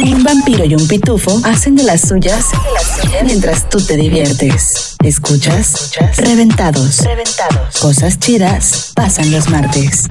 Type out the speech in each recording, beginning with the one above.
Un vampiro y un pitufo hacen de las suyas mientras tú te diviertes. ¿Escuchas? Reventados. Reventados. Cosas chidas pasan los martes.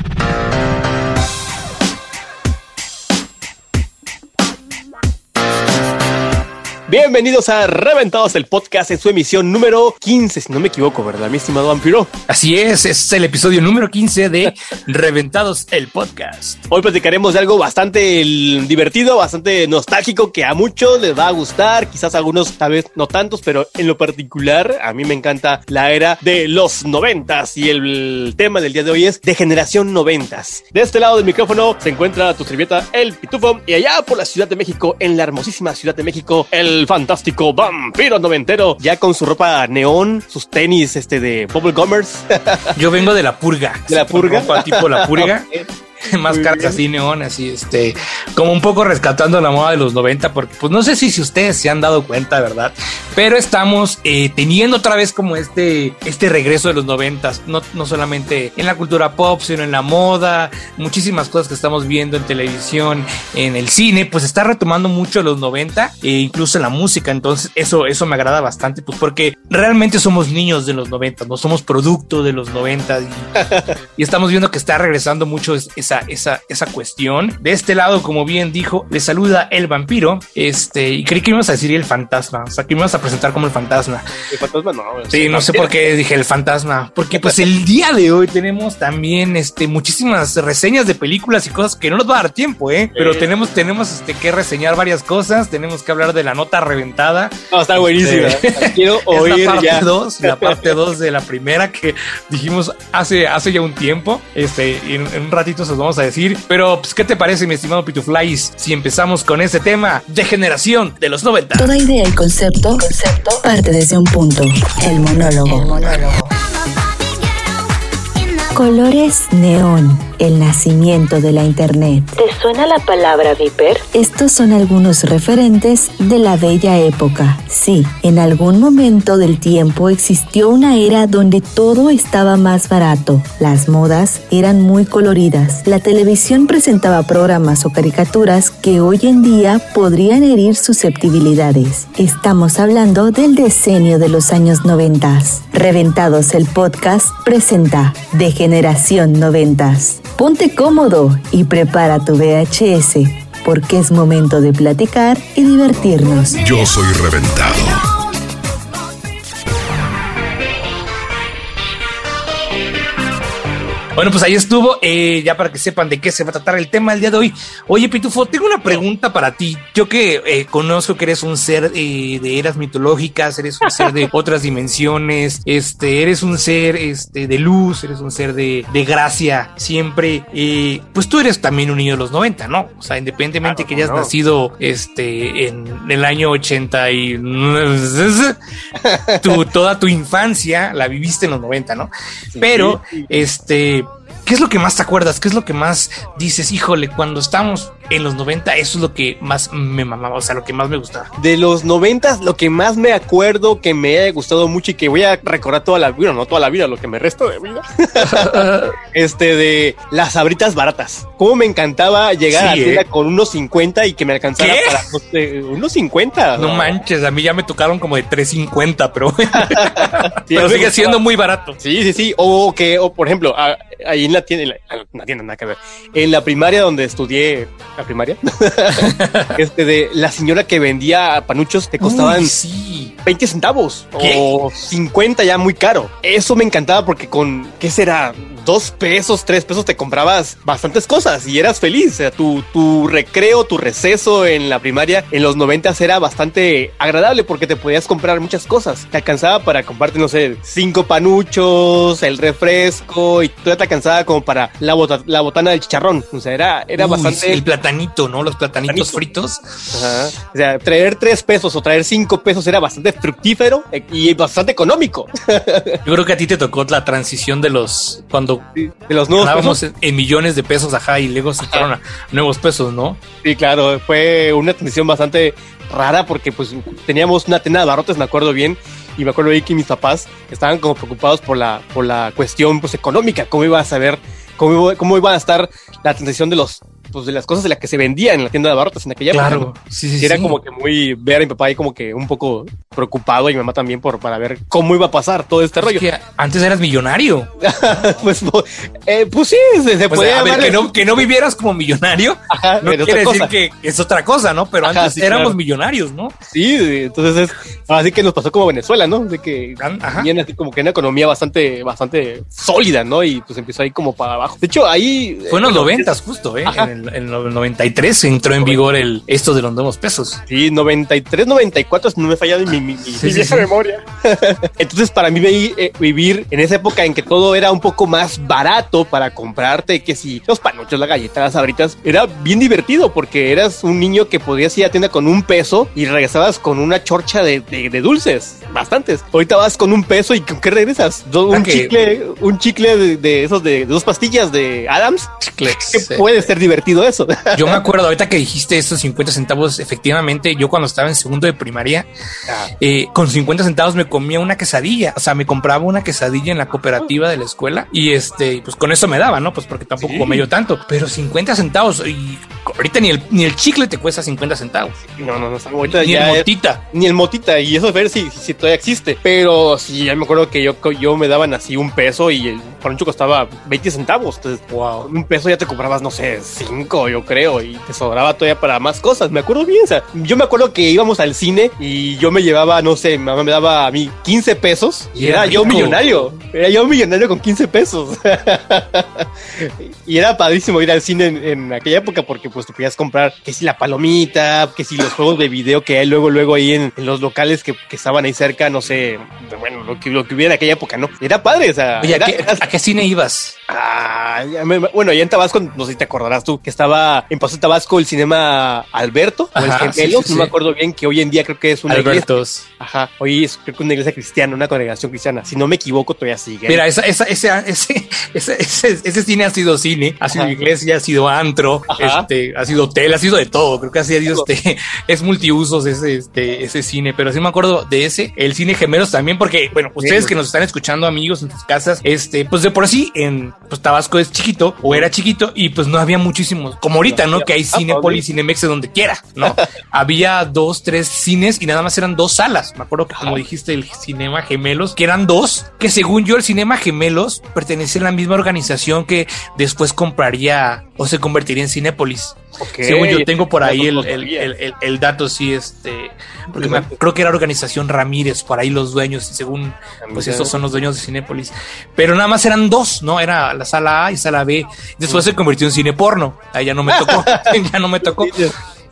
Bienvenidos a Reventados el podcast en su emisión número 15, si no me equivoco, ¿verdad, mi estimado vampiro? Así es, es el episodio número 15 de Reventados el podcast. Hoy platicaremos de algo bastante divertido, bastante nostálgico que a muchos les va a gustar, quizás a algunos tal vez no tantos, pero en lo particular a mí me encanta la era de los noventas y el tema del día de hoy es de generación noventas. De este lado del micrófono se encuentra tu servieta El Pitufo y allá por la Ciudad de México, en la hermosísima Ciudad de México, el fantástico vampiro noventero, ya con su ropa neón, sus tenis este de Bubble Gummers. Yo vengo de la purga. ¿De la purga? tipo la purga. máscaras así neón, así este, como un poco rescatando la moda de los 90, porque pues no sé si, si ustedes se han dado cuenta, ¿verdad? Pero estamos eh, teniendo otra vez como este, este regreso de los 90, no, no solamente en la cultura pop, sino en la moda, muchísimas cosas que estamos viendo en televisión, en el cine, pues está retomando mucho los 90 e incluso la música, entonces eso, eso me agrada bastante, pues porque realmente somos niños de los 90, no somos producto de los 90 y, y estamos viendo que está regresando mucho esa esa, esa, cuestión. De este lado, como bien dijo, le saluda el vampiro. Este, y creí que íbamos a decir el fantasma. O sea, que íbamos a presentar como el fantasma. El fantasma no. Sí, no sé por qué dije el fantasma. Porque pues el día de hoy tenemos también este, muchísimas reseñas de películas y cosas que no nos va a dar tiempo, ¿eh? Pero tenemos, tenemos este, que reseñar varias cosas. Tenemos que hablar de la nota reventada. No, está buenísima. Este, quiero oír la parte 2, la parte 2 de la primera que dijimos hace, hace ya un tiempo. Este, y en, en un ratito se vamos a decir. Pero, pues, ¿qué te parece, mi estimado Pituflies, si empezamos con este tema de generación de los 90? Toda idea y concepto, concepto parte desde un punto, el monólogo. El monólogo. Colores neón, el nacimiento de la Internet. ¿Te suena la palabra Viper? Estos son algunos referentes de la bella época. Sí, en algún momento del tiempo existió una era donde todo estaba más barato. Las modas eran muy coloridas. La televisión presentaba programas o caricaturas que hoy en día podrían herir susceptibilidades. Estamos hablando del decenio de los años 90. Reventados el podcast presenta De Generación 90. Ponte cómodo y prepara tu VHS, porque es momento de platicar y divertirnos. Yo soy reventado. Bueno, pues ahí estuvo, eh, ya para que sepan de qué se va a tratar el tema el día de hoy. Oye, Pitufo, tengo una pregunta para ti. Yo que eh, conozco que eres un ser eh, de eras mitológicas, eres un ser de otras dimensiones, este, eres un ser este, de luz, eres un ser de, de gracia, siempre. pues tú eres también un niño de los 90, ¿no? O sea, independientemente que hayas nacido este, en el año 80 y tu, toda tu infancia la viviste en los 90, ¿no? Pero, este ¿Qué es lo que más te acuerdas? ¿Qué es lo que más dices? Híjole, cuando estamos en los 90, eso es lo que más me mamaba, o sea, lo que más me gustaba. De los 90, lo que más me acuerdo que me haya gustado mucho y que voy a recordar toda la vida, no toda la vida, lo que me resto de vida. este de las sabritas baratas. Cómo me encantaba llegar Sí, a tienda ¿eh? con unos 50 y que me alcanzara ¿Qué? para unos 50. No manches, a mí ya me tocaron como de 350, pero, Sí, pero sigue siendo muy barato. Sí, sí, sí. O que, o por ejemplo, ahí en la tienda, en la, en la tienda, nada que ver. En la primaria donde estudié, la primaria, este de la señora que vendía panuchos te costaban Uy, sí. 20 centavos ¿Qué? o 50 ya muy caro. Eso me encantaba porque con, ¿qué será? Dos pesos, tres pesos te comprabas bastantes cosas y eras feliz. O sea, tu, tu recreo, tu receso en la primaria en los 90 era bastante agradable porque te podías comprar muchas cosas. Te alcanzaba para comprarte, no sé, cinco panuchos, el refresco y todavía te alcanzaba como para la, bota- la botana del chicharrón. O sea, era, era Uy, bastante... El platanito, ¿no? Los platanitos Platanito. fritos. Ajá. O sea, traer tres pesos o traer cinco pesos era bastante fructífero eh, y bastante económico. Yo creo que a ti te tocó la transición de los. cuando De los nuevos ganábamos pesos. en, en millones de pesos, ajá, y luego sacaron a nuevos pesos, ¿no? Sí, claro, fue una transición bastante rara porque pues teníamos una tienda de barrotes, me acuerdo bien, y me acuerdo ahí que mis papás estaban como preocupados por la, por la cuestión pues económica, cómo iba a saber, cómo, cómo iba a estar la transición de los pues, de las cosas de las que se vendía en la tienda de abarrotes en aquella época. Claro, sí, sí, era como que muy ver a mi papá ahí como que un poco preocupado y mi mamá también por para ver cómo iba a pasar todo este rollo. antes eras millonario. pues, eh, pues, sí, se, pues, a ver, que no, que no vivieras como millonario. no quiere decir que es otra cosa, ¿no? Pero antes éramos millonarios, ¿no? Sí, entonces es así que nos pasó como Venezuela, ¿no? De que viene así como que una economía bastante, bastante sólida, ¿no? Y pues empezó ahí como para abajo. De hecho, ahí. Fue en los noventas, justo, ¿eh? En el, 93 entró en vigor el esto de los nuevos pesos. Sí, 93, 94, no me he fallado mi, mi, vieja memoria. Entonces, para mí eh, vivir en esa época en que todo era un poco más barato para comprarte, que si los panuchos, la galleta, las abritas, era bien divertido porque eras un niño que podías ir a tienda con un peso y regresabas con una chorcha de, de, dulces, bastantes. Ahorita vas con un peso y ¿con qué regresas? Un chicle, un chicle de, esos de, dos pastillas de Adams. puede ser divertido eso. Yo me acuerdo ahorita que dijiste esos 50 centavos, efectivamente, yo cuando estaba en segundo de primaria, ah. eh, con 50 centavos me comía una quesadilla, o sea, me compraba una quesadilla en la cooperativa de la escuela y este, pues con eso me daba, ¿no? Pues porque tampoco sí. comía yo tanto, pero 50 centavos y ahorita ni el, ni el chicle te cuesta 50 centavos. No, no, no, ahorita ni el motita. ni el motita, y eso es ver si, si, todavía existe. Pero sí, ya me acuerdo que yo, yo me daban así un peso y el poncho costaba 20 centavos. Entonces, wow, un peso ya te comprabas, no sé, 5, yo creo, y te sobraba todavía para más cosas. Me acuerdo bien, o sea, yo me acuerdo que íbamos al cine y yo me llevaba, no sé, mi mamá me daba a mí 15 pesos y, era, yo millonario. Era yo millonario con 15 pesos. y era padrísimo ir al cine en, aquella época porque pues tú podías comprar que si la palomita, que si los juegos de video que hay luego, luego ahí en, los locales que, estaban ahí cerca, no sé, bueno, lo que, lo que hubiera en aquella época, ¿no? Era padre, o sea. Oye, ¿a, qué, cine ibas? Ah, bueno, allá en Tabasco, no sé si te acordarás tú, que estaba en Paso Tabasco el cinema Alberto, o el Gemelos, no me acuerdo bien, que hoy en día creo que es una Albertos. iglesia. Ajá, hoy es creo que una iglesia cristiana, una congregación cristiana. Si no me equivoco, todavía sigue. Mira, esa, esa, ese, ese, ese, ese, cine ha sido cine, ha sido iglesia, ha sido antro, este, ha sido hotel, ha sido de todo. Creo que ha sido este, es multiusos ese, este, ese cine, pero sí me acuerdo de ese, el cine Gemelos también, porque, bueno, ustedes que nos están escuchando, amigos, en sus casas, este, pues de por sí, en pues, Tabasco es chiquito, o era chiquito, y pues no había muchísimos, como ahorita, ¿no? Que hay Cinepolis, Cinemex donde quiera, ¿no? había dos, tres cines y nada más eran dos salas. Me acuerdo que, como dijiste, el Cinema Gemelos, que eran dos, que según yo, el Cinema Gemelos pertenecía a la misma organización que después compraría o se convertiría en Cinépolis. Según yo tengo por ahí el, dato, sí, este, porque creo que era organización Ramírez, por ahí los dueños, según, pues estos son los dueños de Cinépolis. Pero nada más eran dos, ¿no? Era la sala A y sala B. Después se convirtió en cine porno. Ahí ya no me tocó, ya no me tocó.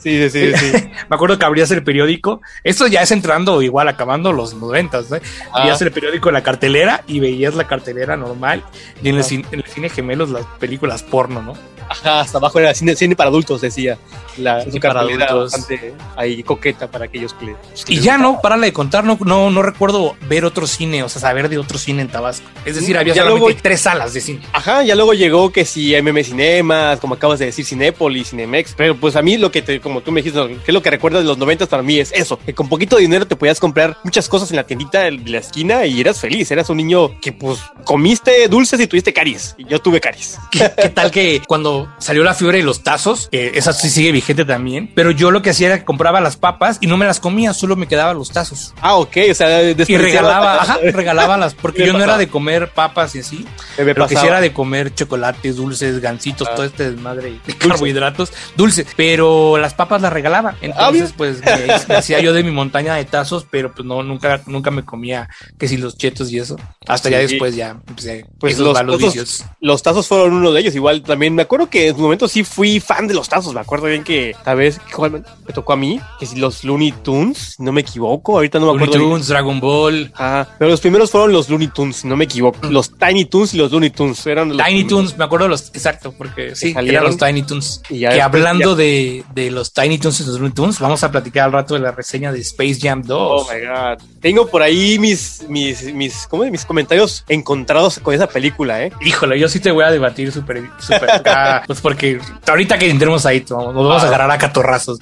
Sí, sí, sí. me acuerdo que abrías el periódico. Esto ya es entrando igual, acabando los noventas, ¿no? Abrías el periódico en la cartelera y veías la cartelera normal. Y en, el, cine, en el cine gemelos las películas porno, ¿no? Ajá, hasta abajo era cine, cine para adultos, decía. La cine para adultos. bastante ahí coqueta para aquellos que Y ya no, párale de contar, no, no, no recuerdo ver otro cine, o sea, saber de otro cine en Tabasco. Es decir, había solamente tres salas de cine. Ajá, ya luego llegó que si MM Cinemas, como acabas de decir, Cinépolis, Cinemex. Pero pues a mí lo que te, como tú me dijiste, que es lo que recuerdas de los noventas para mí es eso, que con poquito dinero te podías comprar muchas cosas en la tiendita de la esquina y eras feliz, eras un niño que pues comiste dulces y tuviste caries. Y yo tuve caries. ¿Qué, tal que cuando salió la fiebre de los tazos, que esa sí sigue vigente también, pero yo lo que hacía era que compraba las papas y no me las comía, solo me quedaban los tazos. Ah, ok, o sea, y regalaba, ajá, regalaba las, porque yo no era de comer papas y así, lo que sí era de comer chocolates, dulces, gancitos, ah. todo este desmadre de carbohidratos, dulces, pero las papas las regalaba, entonces pues me, hacía yo de mi montaña de tazos, pero pues no, nunca, nunca me comía que si los chetos y eso, hasta ya después ya empecé pues los, tazos, los tazos fueron uno de ellos, igual también me acuerdo que en su momento sí fui fan de los tazos. Me acuerdo bien que tal vez me tocó a mí, que si los Looney Tunes, no me equivoco. Ahorita no me acuerdo. Looney Tunes, Dragon Ball. Ah, pero los primeros fueron los Looney Tunes, no me equivoco. Mm. Los Tiny Tunes y los Looney Tunes eran los Tiny Tunes, me acuerdo los, exacto, porque sí, eran los Tiny Tunes. que hablando de, de, los Tiny Tunes y los Looney Tunes, vamos a platicar al rato de la reseña de Space Jam 2. Oh my god. Tengo por ahí mis, mis, mis, ¿cómo mis comentarios encontrados con esa película, eh. Híjole, yo sí te voy a debatir súper, súper, pues porque ahorita que entremos ahí, nos vamos a ah. agarrar a catorrazos.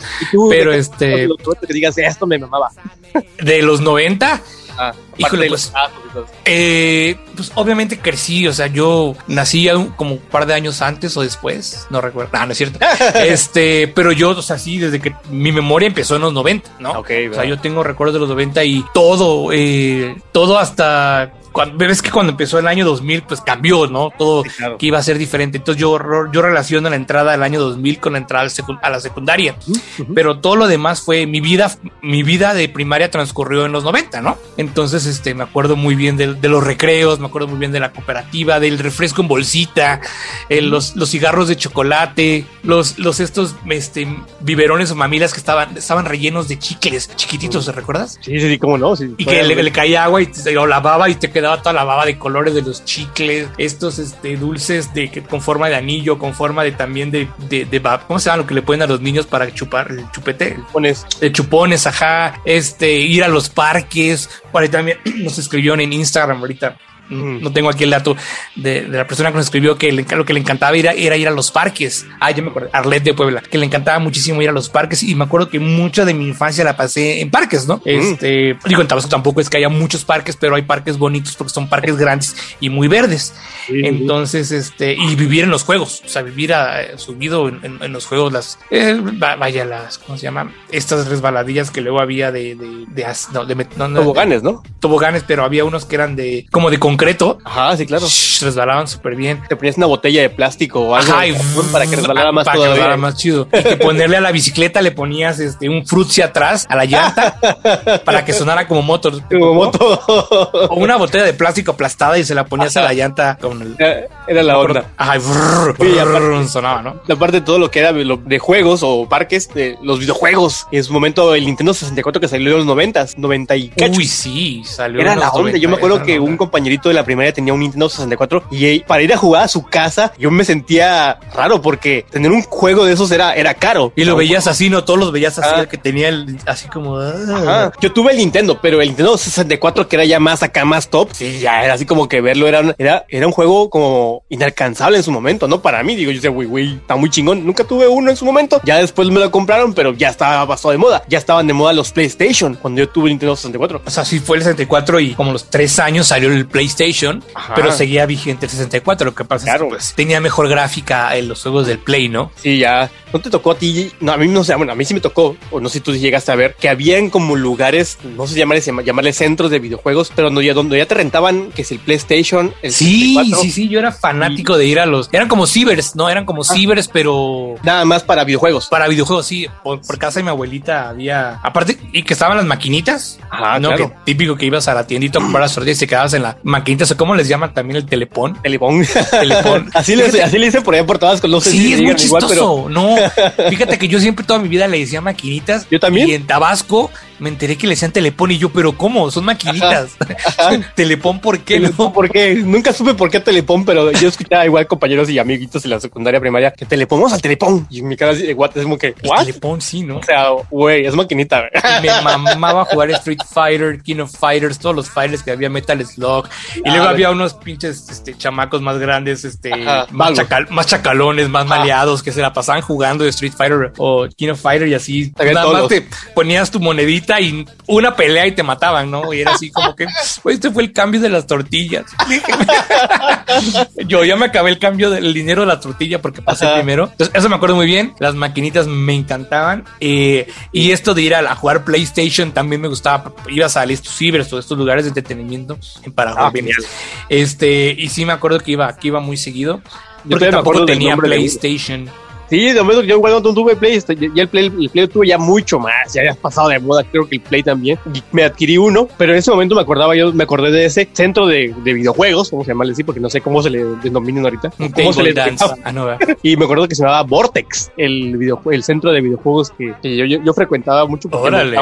Pero este. Que digas, esto me mamaba. De los 90, Ah, Híjole, pues, eh, pues obviamente crecí, o sea, yo nací como un par de años antes o después, no recuerdo, no, no es cierto. este, pero yo, o sea, sí, desde que mi memoria empezó en los 90, ¿no? o sea, yo tengo recuerdos de los 90 y todo, eh, todo hasta cuando, ves que cuando empezó el año 2000, pues cambió, ¿no? Todo que iba a ser diferente. Entonces yo, yo relaciono la entrada del año 2000 con la entrada a la secundaria. Pero todo lo demás fue mi vida, mi vida de primaria transcurrió en los 90, ¿no? Entonces, este, me acuerdo muy bien de, los recreos, me acuerdo muy bien de la cooperativa, del refresco en bolsita, eh, los, los cigarros de chocolate, los, los estos, este, biberones o mamilas que estaban, estaban rellenos de chicles chiquititos, ¿te recuerdas? Sí, sí, sí, cómo no. y que le, caía agua y te, lo lavaba y te quedaba daba toda la baba de colores de los chicles, estos este, dulces de, con forma de anillo, con forma de también de, de, de ¿cómo se llama lo que le ponen a los niños para chupar el chupete? Chupones. De chupones, ajá, este, ir a los parques, por ahí también nos escribieron en Instagram ahorita no tengo aquí el dato de, la persona que nos escribió que lo que le encantaba era, era, ir a los parques. Ah, yo me acuerdo, Arlet de Puebla, que le encantaba muchísimo ir a los parques y me acuerdo que mucha de mi infancia la pasé en parques, ¿no? Este, digo, en Tabasco tampoco es que haya muchos parques, pero hay parques bonitos porque son parques grandes y muy verdes. Entonces, este, y vivir en los juegos, o sea, vivir a, subido en, los juegos, las, eh, vaya, las, ¿cómo se llama? Estas resbaladillas que luego había de, de, de, no, de toboganes, ¿no? Toboganes, pero había unos que eran de, como de concreto. Ajá, sí, claro. resbalaban súper bien. Te ponías una botella de plástico o algo para que resbalara más para que resbalara más chido. Y que ponerle a la bicicleta le ponías este un frutzi atrás a la llanta para que sonara como motor. Como motor. O una botella de plástico aplastada y se la ponías a la llanta con el. Era, la onda. Ajá, sonaba, ¿no? Aparte de todo lo que era de juegos o parques, de los videojuegos. En su momento el Nintendo 64 que salió en los 90, 90 y cacho. Uy, sí, salió. Era la onda. Yo me acuerdo que un compañerito de la primaria tenía un Nintendo 64 y para ir a jugar a su casa yo me sentía raro porque tener un juego de esos era, era caro. Y lo veías así, ¿no? Todos los veías así, el que tenía el, así como... Ah. Yo tuve el Nintendo, pero el Nintendo 64 que era ya más acá, más top, sí, ya era así como que verlo era, era, era un juego como inalcanzable en su momento, ¿no? Para mí, digo, yo sé, güey, güey, está muy chingón. Nunca tuve uno en su momento. Ya después me lo compraron, pero ya estaba pasado de moda. Ya estaban de moda los PlayStation cuando yo tuve el Nintendo 64. O sea, sí fue el 64 y como los tres años salió el PlayStation PlayStation, pero seguía vigente el 64. Lo que pasa es que pues, tenía mejor gráfica en los juegos del Play, ¿no? Sí, ya. ¿No te tocó a ti? No, a mí no sé, bueno, a mí sí me tocó, o no sé si tú llegaste a ver, que habían como lugares, no sé llamarles, llamarles centros de videojuegos, pero donde ya, donde ya te rentaban, que es el PlayStation, el Sí, sí, sí, yo era fanático de ir a los... Eran como cibers, ¿no? Eran como ah. cibers, pero... Nada más para videojuegos. Para videojuegos, sí. Por, casa de mi abuelita había... Aparte, y que estaban las maquinitas. Ajá, ¿no? Que típico que ibas a la tiendita a comprar las tortillas y te quedabas en la maquinita. O ¿Cómo les llaman también el telepón? Telepón. Telepón. así, le, así le dicen por allá por todas. No sé sí, es muy chistoso. No, fíjate que yo siempre toda mi vida le decía maquinitas. Yo también. Y en Tabasco me enteré que le decían telepón y yo, pero ¿cómo? Son maquinitas. telepón, ¿por qué? Telepón, ¿por qué? Nunca supe por qué telepón, pero yo escuchaba igual compañeros y amiguitos en la secundaria primaria que telepón, vamos al telepón. Y en mi cara de guate es como que, ¿what? telepón, sí, ¿no? O sea, güey, es maquinita. me mamaba jugar Street Fighter, King of Fighters, todos los fighters que había Metal Slug. Y luego había unos pinches este, chamacos más grandes, este, más, más, chacalones, más maleados que se la pasaban jugando de Street Fighter o King of Fighter y así. Nada más te ponías tu monedita y una pelea y te mataban, ¿no? Y era así como que, este fue el cambio de las tortillas. Yo ya me acabé el cambio del dinero de la tortilla porque pasé primero. Entonces, eso me acuerdo muy bien. Las maquinitas me encantaban. Eh, y esto de ir a, jugar PlayStation también me gustaba. Ibas a estos cibers o estos lugares de entretenimiento para ah, este, y sí me acuerdo que iba, que iba muy seguido. Porque Yo tampoco tenía PlayStation. Sí, de momento yo igual no tuve Play, este, ya el Play, el Play tuve ya mucho más, ya había pasado de moda, creo que el Play también. Y me adquirí uno, pero en ese momento me acordaba, yo me acordé de ese centro de, de videojuegos, vamos a llamarle así, porque no sé cómo se le denominan ahorita. ¿Cómo se le ah, y me acuerdo que se llamaba Vortex, el el centro de videojuegos que, yo, yo, frecuentaba mucho Órale.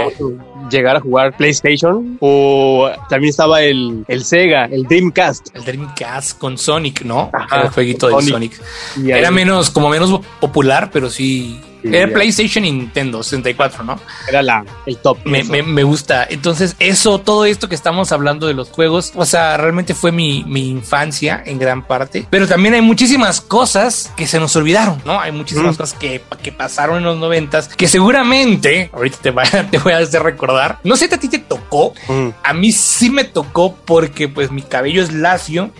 Llegar a jugar PlayStation o también estaba el, el Sega, el Dreamcast. El Dreamcast con Sonic, ¿no? el jueguito de Sonic. Era menos, como menos popular pero sí Era PlayStation y Nintendo 64, ¿no? Era la, el top. Me, me, me, gusta. Entonces, eso, todo esto que estamos hablando de los juegos, o sea, realmente fue mi, mi infancia en gran parte. Pero también hay muchísimas cosas que se nos olvidaron, ¿no? Hay muchísimas mm. cosas que, que pasaron en los noventas que seguramente, ahorita te, va, te voy a hacer recordar. No sé si a ti te tocó. Mm. A mí sí me tocó porque pues mi cabello es lacio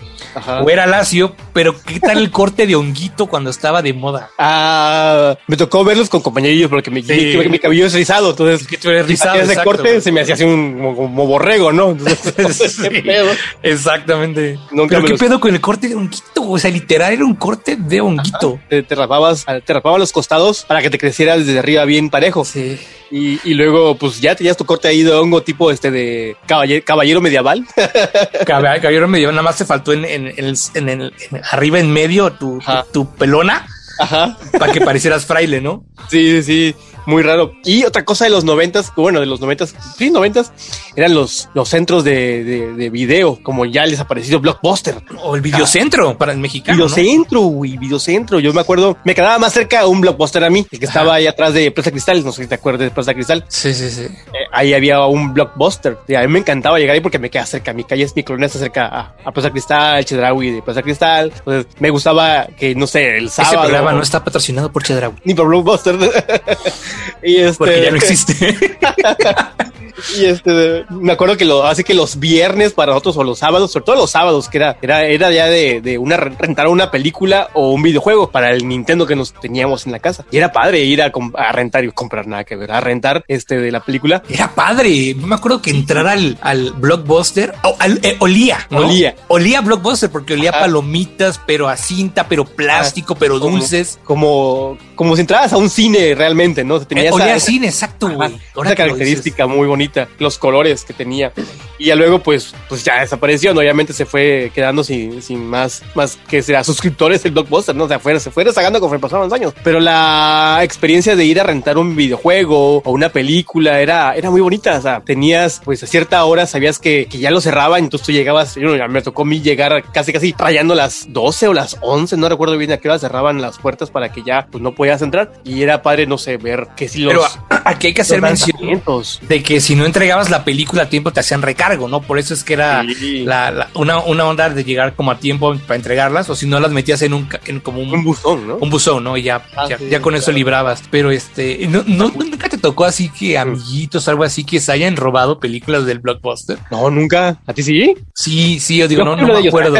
o era lacio, pero ¿qué tal el corte de honguito cuando estaba de moda? Ah, me tocó verlos con compañeros porque mi, mi, cabello es rizado, entonces que tú eres rizado, ese corte se me hacía así un como, borrego, ¿no? ¿qué pedo? Exactamente. pero ¿qué pedo con el corte de honguito? O sea, literal era un corte de honguito. Te, te, rapabas, te rapabas los costados para que te creciera desde arriba bien parejo. Sí. Y, y, luego, pues ya tenías tu corte ahí de hongo tipo este de caballero, caballero medieval. caballero medieval, nada más te faltó en, en, en, en el, arriba en medio tu, tu, tu pelona. Ajá. Para que parecieras fraile, ¿no? Sí, sí, muy raro. Y otra cosa de los noventas, bueno, de los noventas, sí, noventas, eran los, los centros de, de, de video, como ya les ha parecido Blockbuster. O el videocentro ah, para el mexicano. Videocentro, güey, videocentro. Yo me acuerdo, me quedaba más cerca un Blockbuster a mí, el que estaba ahí atrás de Plaza Cristal, no sé si te acuerdas de Plaza Cristal. Sí, sí, sí. Eh, ahí había un Blockbuster. Y a mí me encantaba llegar ahí porque me queda cerca. Mi calle es mi colonia está cerca a, a Plaza Cristal, Chedraui de Plaza Cristal. Entonces me gustaba que, no sé, el sábado. Ese programa no está patrocinado por Chedraui. Ni por Blockbuster. y este... Porque ya no existe. y este, me acuerdo que lo hace que los viernes para nosotros o los sábados, sobre todo los sábados, que era, era, era ya de, de una rentar una película o un videojuego para el Nintendo que nos teníamos en la casa. Y era padre ir a, a rentar y comprar nada que ver, a rentar este de la película. Era padre. Me acuerdo que entrar al, al blockbuster o, al, eh, olía, ¿no? olía, olía blockbuster porque olía Ajá. palomitas, pero a cinta, pero plástico, pero dulces. Como, como si entraras a un cine realmente, ¿no? Eh, olía a cine, exacto, güey. Una característica muy bonita, los colores que tenía. Y ya luego, pues, pues ya desapareció, ¿no? Obviamente se fue quedando sin, sin más, más que sea suscriptores el blockbuster, ¿no? O sea, fue, se fue rezagando conforme pasaban los años. Pero la experiencia de ir a rentar un videojuego o una película era, era muy bonita. O sea, tenías, pues a cierta hora sabías que, que ya lo cerraban, entonces tú llegabas, yo, ya me tocó a mí llegar casi, casi rayando las 12 o las 11, no recuerdo bien a qué hora cerraban las puertas para que ya, pues no podías entrar. Y era padre, no sé, ver que si los... Pero aquí hay que hacer mención de que si no entregabas la película a tiempo te hacían recargo, ¿no? Por eso es que era sí. la, la, una, una, onda de llegar como a tiempo para entregarlas, o si no las metías en un en como un, un buzón, ¿no? Un buzón, ¿no? Y ya, ah, ya, sí, ya, con claro. eso librabas. Pero este, no, no, nunca te tocó así que amiguitos, algo así, que se hayan robado películas del blockbuster. No, nunca. ¿A ti sí? Sí, sí, yo digo, no, no, no me acuerdo.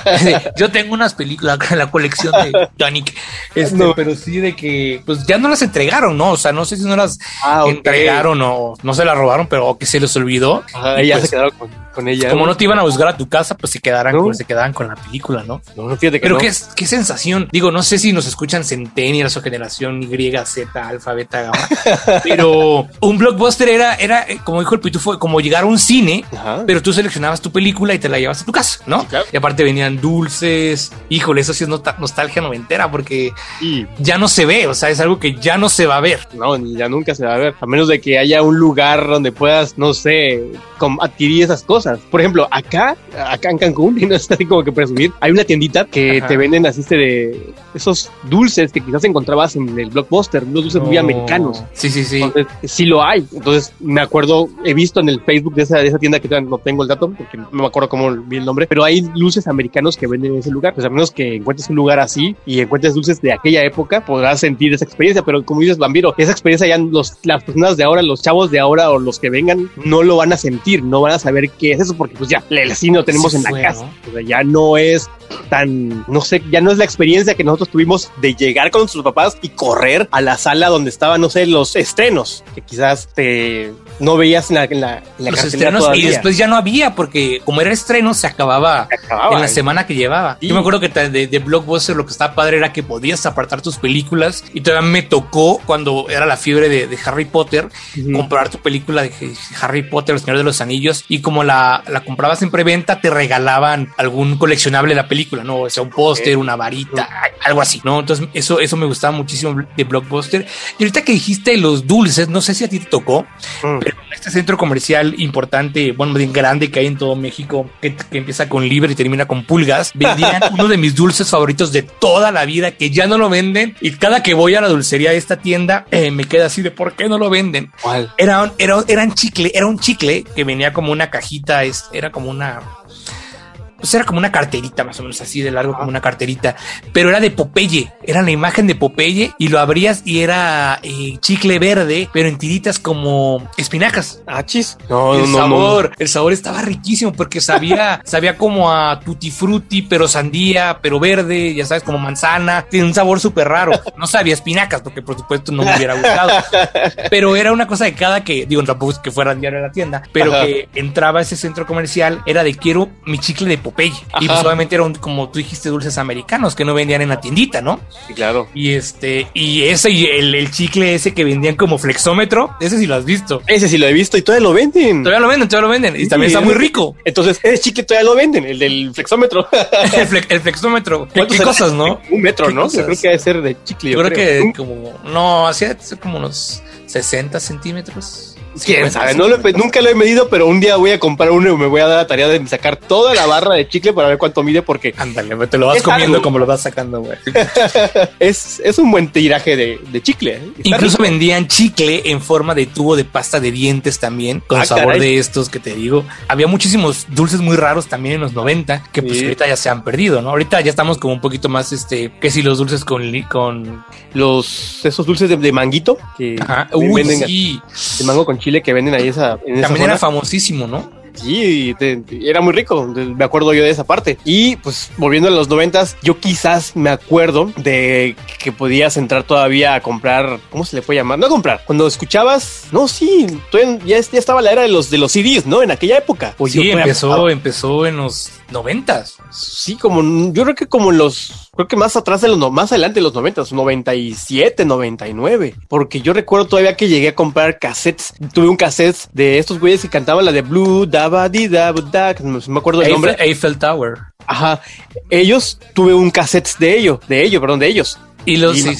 yo tengo unas películas en la colección de Tonic, este, no. pero sí de que, pues ya no las entregaron, ¿no? O sea, no sé si no las ah, okay. entregaron o no se las robaron, pero que se les olvidó. Ajá, y ya pues, se quedaron con, con, ella. Como ¿no? te iban a buscar a tu casa, pues se quedarán, ¿No? con, se quedaban con la película, ¿no? No, no fíjate que Pero no. qué, qué sensación. Digo, no sé si nos escuchan centenias o generación Y, Z, alfa, beta, gamma. pero un blockbuster era, era, eh, como dijo el pitufo, como llegar a un cine, Ajá. pero tú seleccionabas tu película y te la llevas a tu casa, ¿no? Claro. Y aparte venían dulces. Híjole, eso sí es nostalgia noventera porque y... ya no se ve, o sea, es algo que ya no se va a ver. No, ya nunca se va a ver. A menos de que haya un lugar donde puedas, no sé, adquirir esas cosas. Por ejemplo, acá, acá en Cancún, y no es así como que presumir, hay una tiendita que Ajá. te venden así este de esos dulces que quizás encontrabas en el blockbuster, unos dulces no. muy americanos. Sí, sí, sí. Entonces, sí lo hay. Entonces, me acuerdo, he visto en el Facebook de esa, de esa tienda que no tengo el dato, porque no me acuerdo cómo vi el nombre, pero hay dulces americanos que venden en ese lugar. Pues a menos que encuentres un lugar así y encuentres dulces de aquella época, podrás sentir esa experiencia. Pero como dices, Bambiro, esa experiencia ya los, las personas de ahora, los chavos de ahora o los que vengan, no lo van a sentir, no van a saber qué es eso, porque pues ya el cine lo tenemos sí en fue, la casa. ¿no? O sea, ya no es tan, no sé, ya no es la experiencia que nosotros tuvimos de llegar con nuestros papás y correr a la sala donde estaban, no sé, los estrenos, que quizás te no veías la, la, la los estrenos todavía. y después ya no había porque como era estreno se acababa, se acababa en la semana que llevaba. Sí. Yo me acuerdo que de, de, Blockbuster lo que estaba padre era que podías apartar tus películas y todavía me tocó cuando era la fiebre de, de Harry Potter uh -huh. comprar tu película de Harry Potter, El Señor de los Anillos y como la, la comprabas en preventa te regalaban algún coleccionable de la película, no, o sea, un póster, una varita. algo así, ¿no? Entonces eso, eso me gustaba muchísimo de Blockbuster. Y ahorita que dijiste los dulces, no sé si a ti te tocó, mm. pero este centro comercial importante, bueno, bien grande que hay en todo México, que, empieza con Libre y termina con Pulgas, vendían uno de mis dulces favoritos de toda la vida que ya no lo venden. Y cada que voy a la dulcería de esta tienda, eh, me queda así de por qué no lo venden. ¿Cuál? Era, un chicle, era un chicle que venía como una cajita, era como una pues era como una carterita, más o menos así de largo, como una carterita, pero era de Popeye, era la imagen de Popeye y lo abrías y era eh, chicle verde, pero en tiritas como espinacas. Ah, chis. No, el sabor, el sabor estaba riquísimo porque sabía, sabía como a tutti frutti, pero sandía, pero verde, ya sabes, como manzana, tiene un sabor súper raro. No sabía espinacas porque por supuesto no me hubiera gustado, pero era una cosa de cada que, digo, tampoco es que fuera diario a la tienda, pero que entraba a ese centro comercial, era de quiero mi chicle de Popeye y pues obviamente eran, como tú dijiste, dulces americanos que no vendían en la tiendita, ¿no? Sí, claro. Y este, y ese, y el, chicle ese que vendían como flexómetro, ese sí lo has visto. Ese sí lo he visto y todavía lo venden. Todavía lo venden, todavía lo venden. Y también está muy rico. Entonces, ese chicle todavía lo venden, el del flexómetro. el, flexómetro. ¿Qué, cosas, no? Un metro, ¿no? Yo creo que debe ser de chicle. Yo, creo, que como, no, hacía como unos 60 centímetros. ¿Quién sabe? No lo nunca lo he medido, pero un día voy a comprar uno y me voy a dar la tarea de sacar toda la barra de chicle para ver cuánto mide, porque. Ándale, te lo vas comiendo como lo vas sacando, güey. es, es un buen tiraje de, de chicle. ¿eh? Incluso vendían chicle en forma de tubo de pasta de dientes también, con ah, sabor de estos que te digo. Había muchísimos dulces muy raros también en los 90, que pues ahorita ya se han perdido, ¿no? Ahorita ya estamos como un poquito más, este, que si los dulces con. con los, esos dulces de, manguito que Uy, sí. de mango con chile que venden ahí esa. En También era famosísimo, ¿no? Sí, era muy rico, me acuerdo yo de esa parte. Y pues volviendo a los noventas, yo quizás me acuerdo de que podías entrar todavía a comprar, ¿cómo se le puede llamar? No a comprar, cuando escuchabas, no, sí, ya, ya estaba la era de los, de los CDs, ¿no? En aquella época. sí, empezó, empezó en los noventas. Sí, como yo creo que como los, creo que más atrás de los, más adelante de los noventas, 97, 99, porque yo recuerdo todavía que llegué a comprar cassettes, tuve un cassette de estos güeyes que cantaban la de Blue, Daba, Dida, no me acuerdo el nombre. Eiffel Tower. Ajá, ellos tuve un cassette de ellos, de ellos, perdón, de ellos. Y los, sí,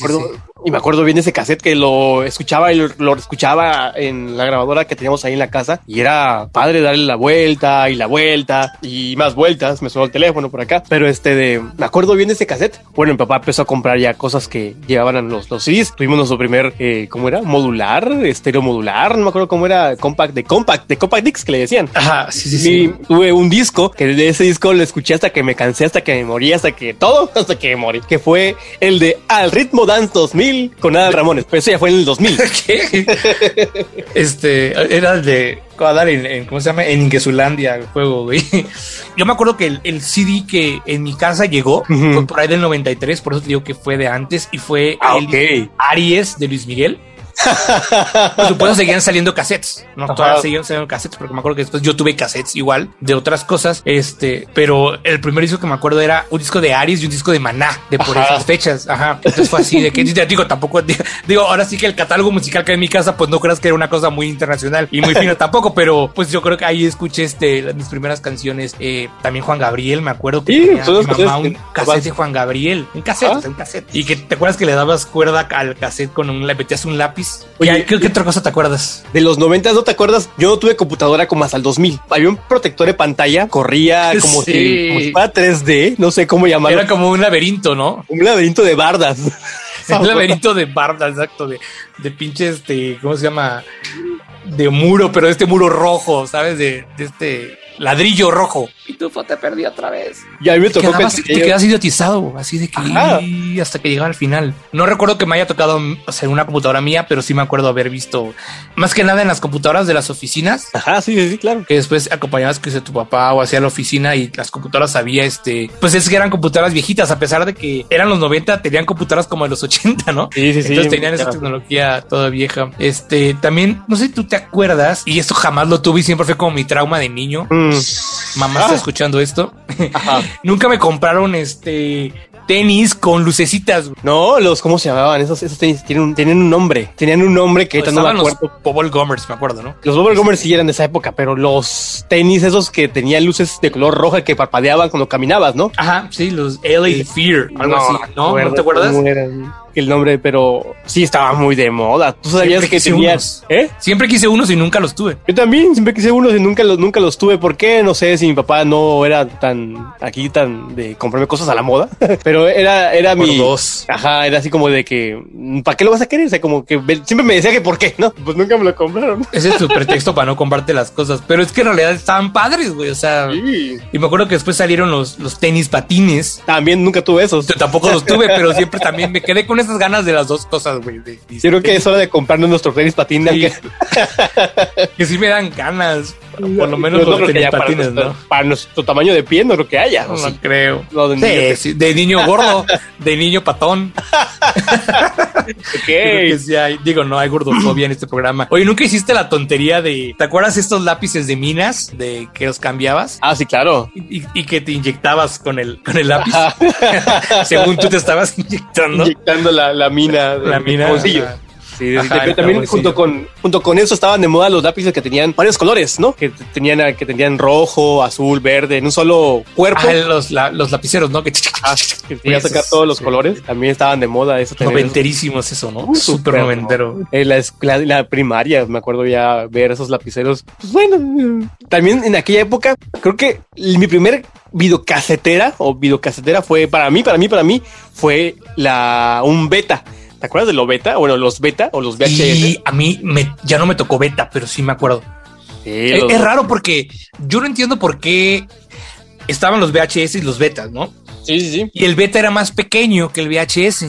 y me acuerdo bien de ese cassette que lo escuchaba y lo, escuchaba en la grabadora que teníamos ahí en la casa. Y era padre darle la vuelta y la vuelta y más vueltas. Me sonó el teléfono por acá. Pero este de, me acuerdo bien de ese cassette. Bueno, mi papá empezó a comprar ya cosas que llevaban a los, los CDs. Tuvimos nuestro primer, eh, ¿cómo era? Modular, estéreo modular. No me acuerdo cómo era, compact, de compact, de compact discs que le decían. Ajá, sí, sí, sí. tuve un disco que de ese disco lo escuché hasta que me cansé, hasta que me morí, hasta que todo, hasta que me morí. Que fue el de Al Ritmo Dance 2000 con Adal Ramones, pero eso ya fue en el 2000. este, era el de en, ¿cómo se llama? En Ingesulandia, el juego, güey. Yo me acuerdo que el, CD que en mi casa llegó fue por ahí del 93, por eso te digo que fue de antes y fue ah, el Aries de Luis Miguel. Por supuesto, seguían saliendo cassettes. No todas seguían saliendo cassettes, porque me acuerdo que después yo tuve cassettes igual de otras cosas. Este, pero el primer disco que me acuerdo era un disco de Aries y un disco de Maná, de por esas fechas. Ajá. Entonces fue así de que digo, tampoco digo, ahora sí que el catálogo musical que hay en mi casa, pues no creas que era una cosa muy internacional y muy fino tampoco, pero pues yo creo que ahí escuché este, mis primeras canciones. Eh, también Juan Gabriel, me acuerdo que tenía mi mamá un cassette de Juan Gabriel, un cassette, un cassette. Y que te acuerdas que le dabas cuerda al cassette con un, le metías un lápiz Oye, ¿qué, otra cosa te acuerdas? De los 90 no te acuerdas. Yo no tuve computadora como hasta el 2000. Había un protector de pantalla, corría como, si, fuera 3D, no sé cómo llamarlo. Era como un laberinto, ¿no? Un laberinto de bardas. un laberinto de bardas, exacto, de, de pinche este, ¿cómo se llama? De muro, pero de este muro rojo, ¿sabes? De, de este ladrillo rojo. Pitufo te perdí otra vez. Y a mí me tocó te, te quedas idiotizado, así de que hasta que llegaba al final. No recuerdo que me haya tocado hacer una computadora mía, pero sí me acuerdo haber visto más que nada en las computadoras de las oficinas. Ajá, sí, sí, claro. Que después acompañabas que sea tu papá o hacia la oficina y las computadoras había este, pues es que eran computadoras viejitas, a pesar de que eran los 90, tenían computadoras como de los 80, ¿no? Sí, sí, sí. Entonces tenían esa tecnología toda vieja. Este, también, no sé si tú te acuerdas, y esto jamás lo tuve y siempre fue como mi trauma de niño. Mm. Mamá ah. Escuchando esto. Nunca me compraron este tenis con lucecitas. No, los, ¿cómo se llamaban? Esos, esos tenis tienen un, un nombre. Tenían un nombre que ahorita no me acuerdo. Los Bubble Gummers, me acuerdo, ¿no? Los Bubble Gummers sí eran de esa época, pero los tenis esos que tenían luces de color roja que parpadeaban cuando caminabas, ¿no? Ajá, sí, los LA Fear, algo así, ¿no? ¿No te acuerdas? El nombre, pero sí estaba muy de moda. Tú sabías que tenías, ¿eh? Siempre quise unos y nunca los tuve. Yo también siempre quise unos y nunca los, nunca los tuve. ¿Por qué? No sé si mi papá no era tan aquí tan de comprarme cosas a la moda, pero era, era mi. Dos. Ajá, era así como de que, ¿para qué lo vas a querer? O sea, como que siempre me decía que por qué, ¿no? Pues nunca me lo compraron. Ese es tu pretexto para no comprarte las cosas, pero es que en realidad estaban padres, güey. O sea, y me acuerdo que después salieron los, los tenis patines. También nunca tuve esos. Yo tampoco los tuve, pero siempre también me quedé con esas ganas de las dos cosas, güey. Yo creo que es hora de comprarnos nuestros tenis patines. Sí. Que... que sí me dan ganas. Por lo menos no, los tenis patines, para, ¿no? Para nuestro tamaño de pie, no creo que haya. No, no creo. No, de, niño, sí, sí, de niño gordo, de niño patón. okay. sí hay, digo, no hay gordofobia en este programa. Oye, ¿nunca hiciste la tontería de. ¿Te acuerdas estos lápices de minas de que los cambiabas? Ah, sí, claro. Y, y que te inyectabas con el, con el lápiz. Según tú te estabas inyectando. Inyectando la, la mina. La mina. Bolsillo. Sí, Ajá, de, también junto con, junto con eso estaban de moda los lápices que tenían varios colores, ¿no? Que tenían, que tenían rojo, azul, verde, en un solo cuerpo. Ah, los, la, los lapiceros, ¿no? Que, ah, que sacar todos los sí. colores. También estaban de moda eso. Noventerísimos eso, ¿no? Súper noventero. ¿no? En la, la, la, primaria, me acuerdo ya ver esos lapiceros. Pues bueno, también en aquella época, creo que mi primer videocasetera o videocasetera fue para mí, para mí, para mí, fue la un beta. ¿Te acuerdas de lo beta? Bueno, los beta o los VHS. Y a mí me, ya no me tocó beta, pero sí me acuerdo. Sí, es, los... es, raro porque yo no entiendo por qué estaban los VHS y los betas, ¿no? Sí, sí, sí. Y el beta era más pequeño que el VHS.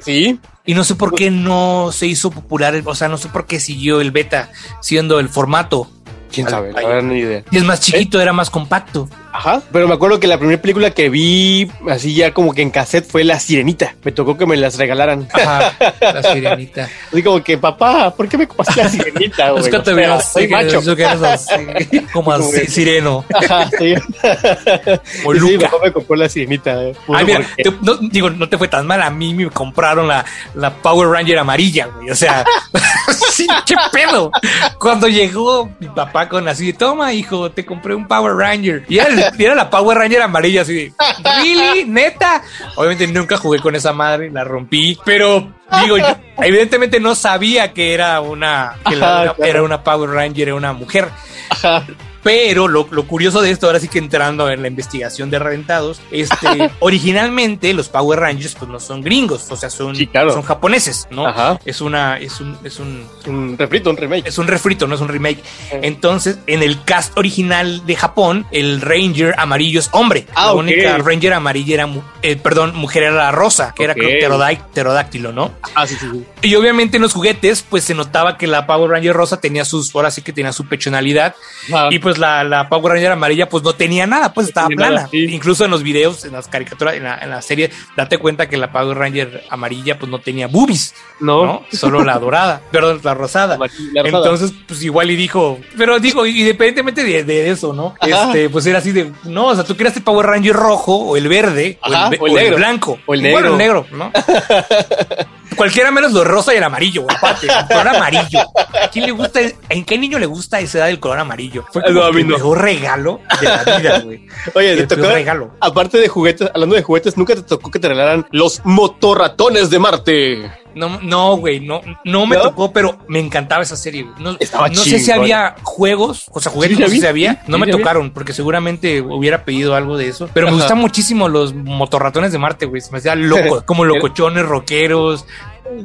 Sí. Y no sé por qué no se hizo popular, o sea, no sé por qué siguió el beta siendo el formato. Quién sabe, verdad, ni idea. Y es más chiquito, ¿Eh? era más compacto. Ajá, pero me acuerdo que la primera película que vi así ya como que en cassette fue La Sirenita. Me tocó que me las regalaran. Ajá, La Sirenita. Así como que, papá, ¿por qué me compraste La Sirenita? es que te veo soy macho. Que eres así, como así, sireno. Ajá, sí. o sí, papá me compró La Sirenita. Eh, Ay, mira, te, no, digo, no te fue tan mal. A mí me compraron la, la Power Ranger amarilla, güey. O sea, sí, qué pedo. Cuando llegó mi papá con así, toma, hijo, te compré un Power Ranger. Y él era la Power Ranger amarilla, así de, ¿really? ¿Neta? Obviamente nunca jugué con esa madre, la rompí, pero digo, yo evidentemente no sabía que era una, que Ajá, la, claro. era una Power Ranger, era una mujer. Ajá. Pero lo, lo, curioso de esto, ahora sí que entrando en la investigación de reventados, este, originalmente los Power Rangers pues no son gringos, o sea, son, sí, claro. son japoneses, ¿no? Ajá. Es una, es un, es un, un refrito, un remake. Es un refrito, no es un remake. Entonces, en el cast original de Japón, el Ranger amarillo es hombre. Ah, la okay. única Ranger amarilla era, eh, perdón, mujer era la rosa, que okay. era creo, pterodáctilo, ¿no? Ah, sí, sí, sí. Y obviamente en los juguetes, pues se notaba que la Power Ranger rosa tenía sus, ahora sí que tenía su pechonalidad. Ah. Y pues la, la, Power Ranger amarilla, pues no tenía nada, pues estaba plana. Nada, sí. Incluso en los videos, en las caricaturas, en la, en la, serie, date cuenta que la Power Ranger amarilla, pues no tenía boobies. No. ¿no? Solo la dorada, perdón, la rosada. La. Entonces, pues igual y dijo, pero digo, independientemente de, de eso, ¿no? Ajá. Este, pues era así de, no, o sea, tú quieres el Power Ranger rojo o el verde Ajá, o, el, o, el, o el, blanco o el negro. Bueno, negro, ¿no? Cualquiera menos lo rosa y el amarillo, güey. Aparte, el color amarillo. ¿A quién le gusta? ¿En qué niño le gusta esa edad del color amarillo? Fue como no, el no. mejor regalo de la vida, güey. Oye, te tocó regalo. Aparte de juguetes, hablando de juguetes, nunca te tocó que te regalaran los motorratones de Marte. No, no, güey, no, no me ¿No? tocó, pero me encantaba esa serie. No, Estaba no sé si había juegos, o sea, juguetes, ¿Sí, no sé si había. No ¿Sí, me tocaron, porque seguramente hubiera pedido algo de eso. Pero Ajá. me gustan muchísimo los motorratones de Marte, güey. Se me hacía loco, como locochones, rockeros,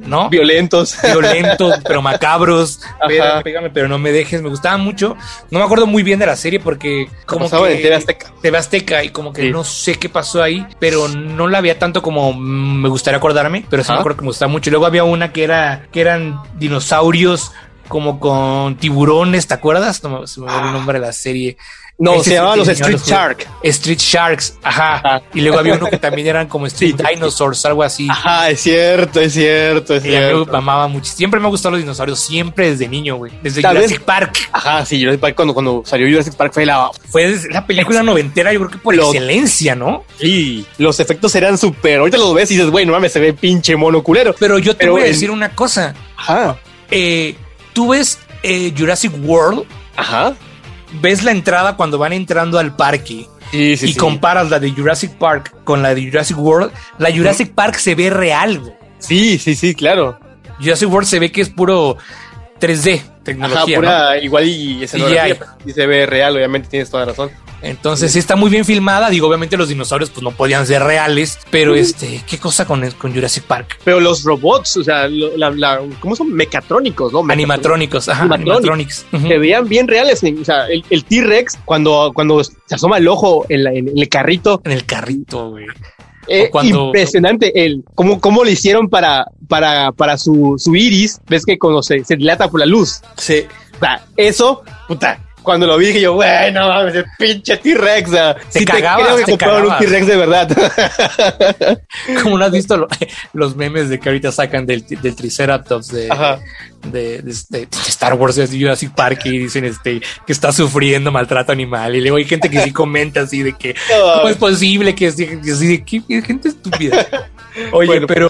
¿no? Violentos. Violentos, pero macabros. Pégame, pégame, pero no me dejes. Me gustaba mucho. No me acuerdo muy bien de la serie porque como Pasaba que en TV Azteca. TV Azteca y como que sí. no sé qué pasó ahí, pero no la había tanto como me gustaría acordarme, pero sí ¿Ah? me acuerdo que me gustaba mucho. Y luego había una que era que eran dinosaurios como con tiburones, ¿te acuerdas? No se me olvidó el nombre de la serie. No, se sí llamaban los Street los- Shark. Street Sharks, ajá. Ajá. Y luego había uno que también eran como Street Sí. Dinosaurs, algo así. Ajá, es cierto, es cierto, es Y a mí cierto. me amaba mucho. Siempre me han gustado los dinosaurios, siempre desde niño, güey. Desde Tal Jurassic vez- Park. Ajá, sí, Jurassic Park cuando, cuando salió Jurassic Park fue la... Fue la película noventera, yo creo que por Lo- excelencia, ¿no? Sí, los efectos eran súper... Ahorita los ves y dices, güey, no mames, se ve pinche mono culero. Pero yo te Pero voy a en- decir una cosa. Ajá, Eh, Tú ves eh, Jurassic World, ajá. Ves la entrada cuando van entrando al parque Sí, sí, y sí. comparas la de Jurassic Park con la de Jurassic World, la Jurassic Park se ve real. Sí, sí, sí, claro. Jurassic World se ve que es puro 3D Ajá, tecnología. ¿no? pura igual y sí se ve real, obviamente tienes toda la razón. Entonces sí está muy bien filmada. Digo, obviamente los dinosaurios pues no podían ser reales, pero este, qué cosa con, con Jurassic Park. Pero los robots, o sea, lo- la, la- ¿cómo son? Mecatrónicos, ¿no? Animatrónicos, ajá, Animatronics. Ujú. Se veían bien reales. O sea, el, el T-Rex, cuando, cuando se asoma el ojo en, la- en el carrito, En el carrito, güey. eh, cuando- impresionante el cómo, cómo le hicieron para, para, para su, su iris. Ves que cuando se, se dilata por la luz. Sí. O sea, eso, puta. Cuando lo vi dije yo, bueno, mames, el pinche T-Rex. sea, Te cagabas, creo que te compraron un. T-Rex de verdad. Como no has visto lo- los memes de que ahorita sacan del, del Triceratops de, de, de de Star Wars, de Jurassic Park, y dicen este, que está sufriendo maltrato animal. Y luego hay gente que sí comenta así de que ¿cómo es posible que así, de que gente estúpida? Oye, Bueno, pero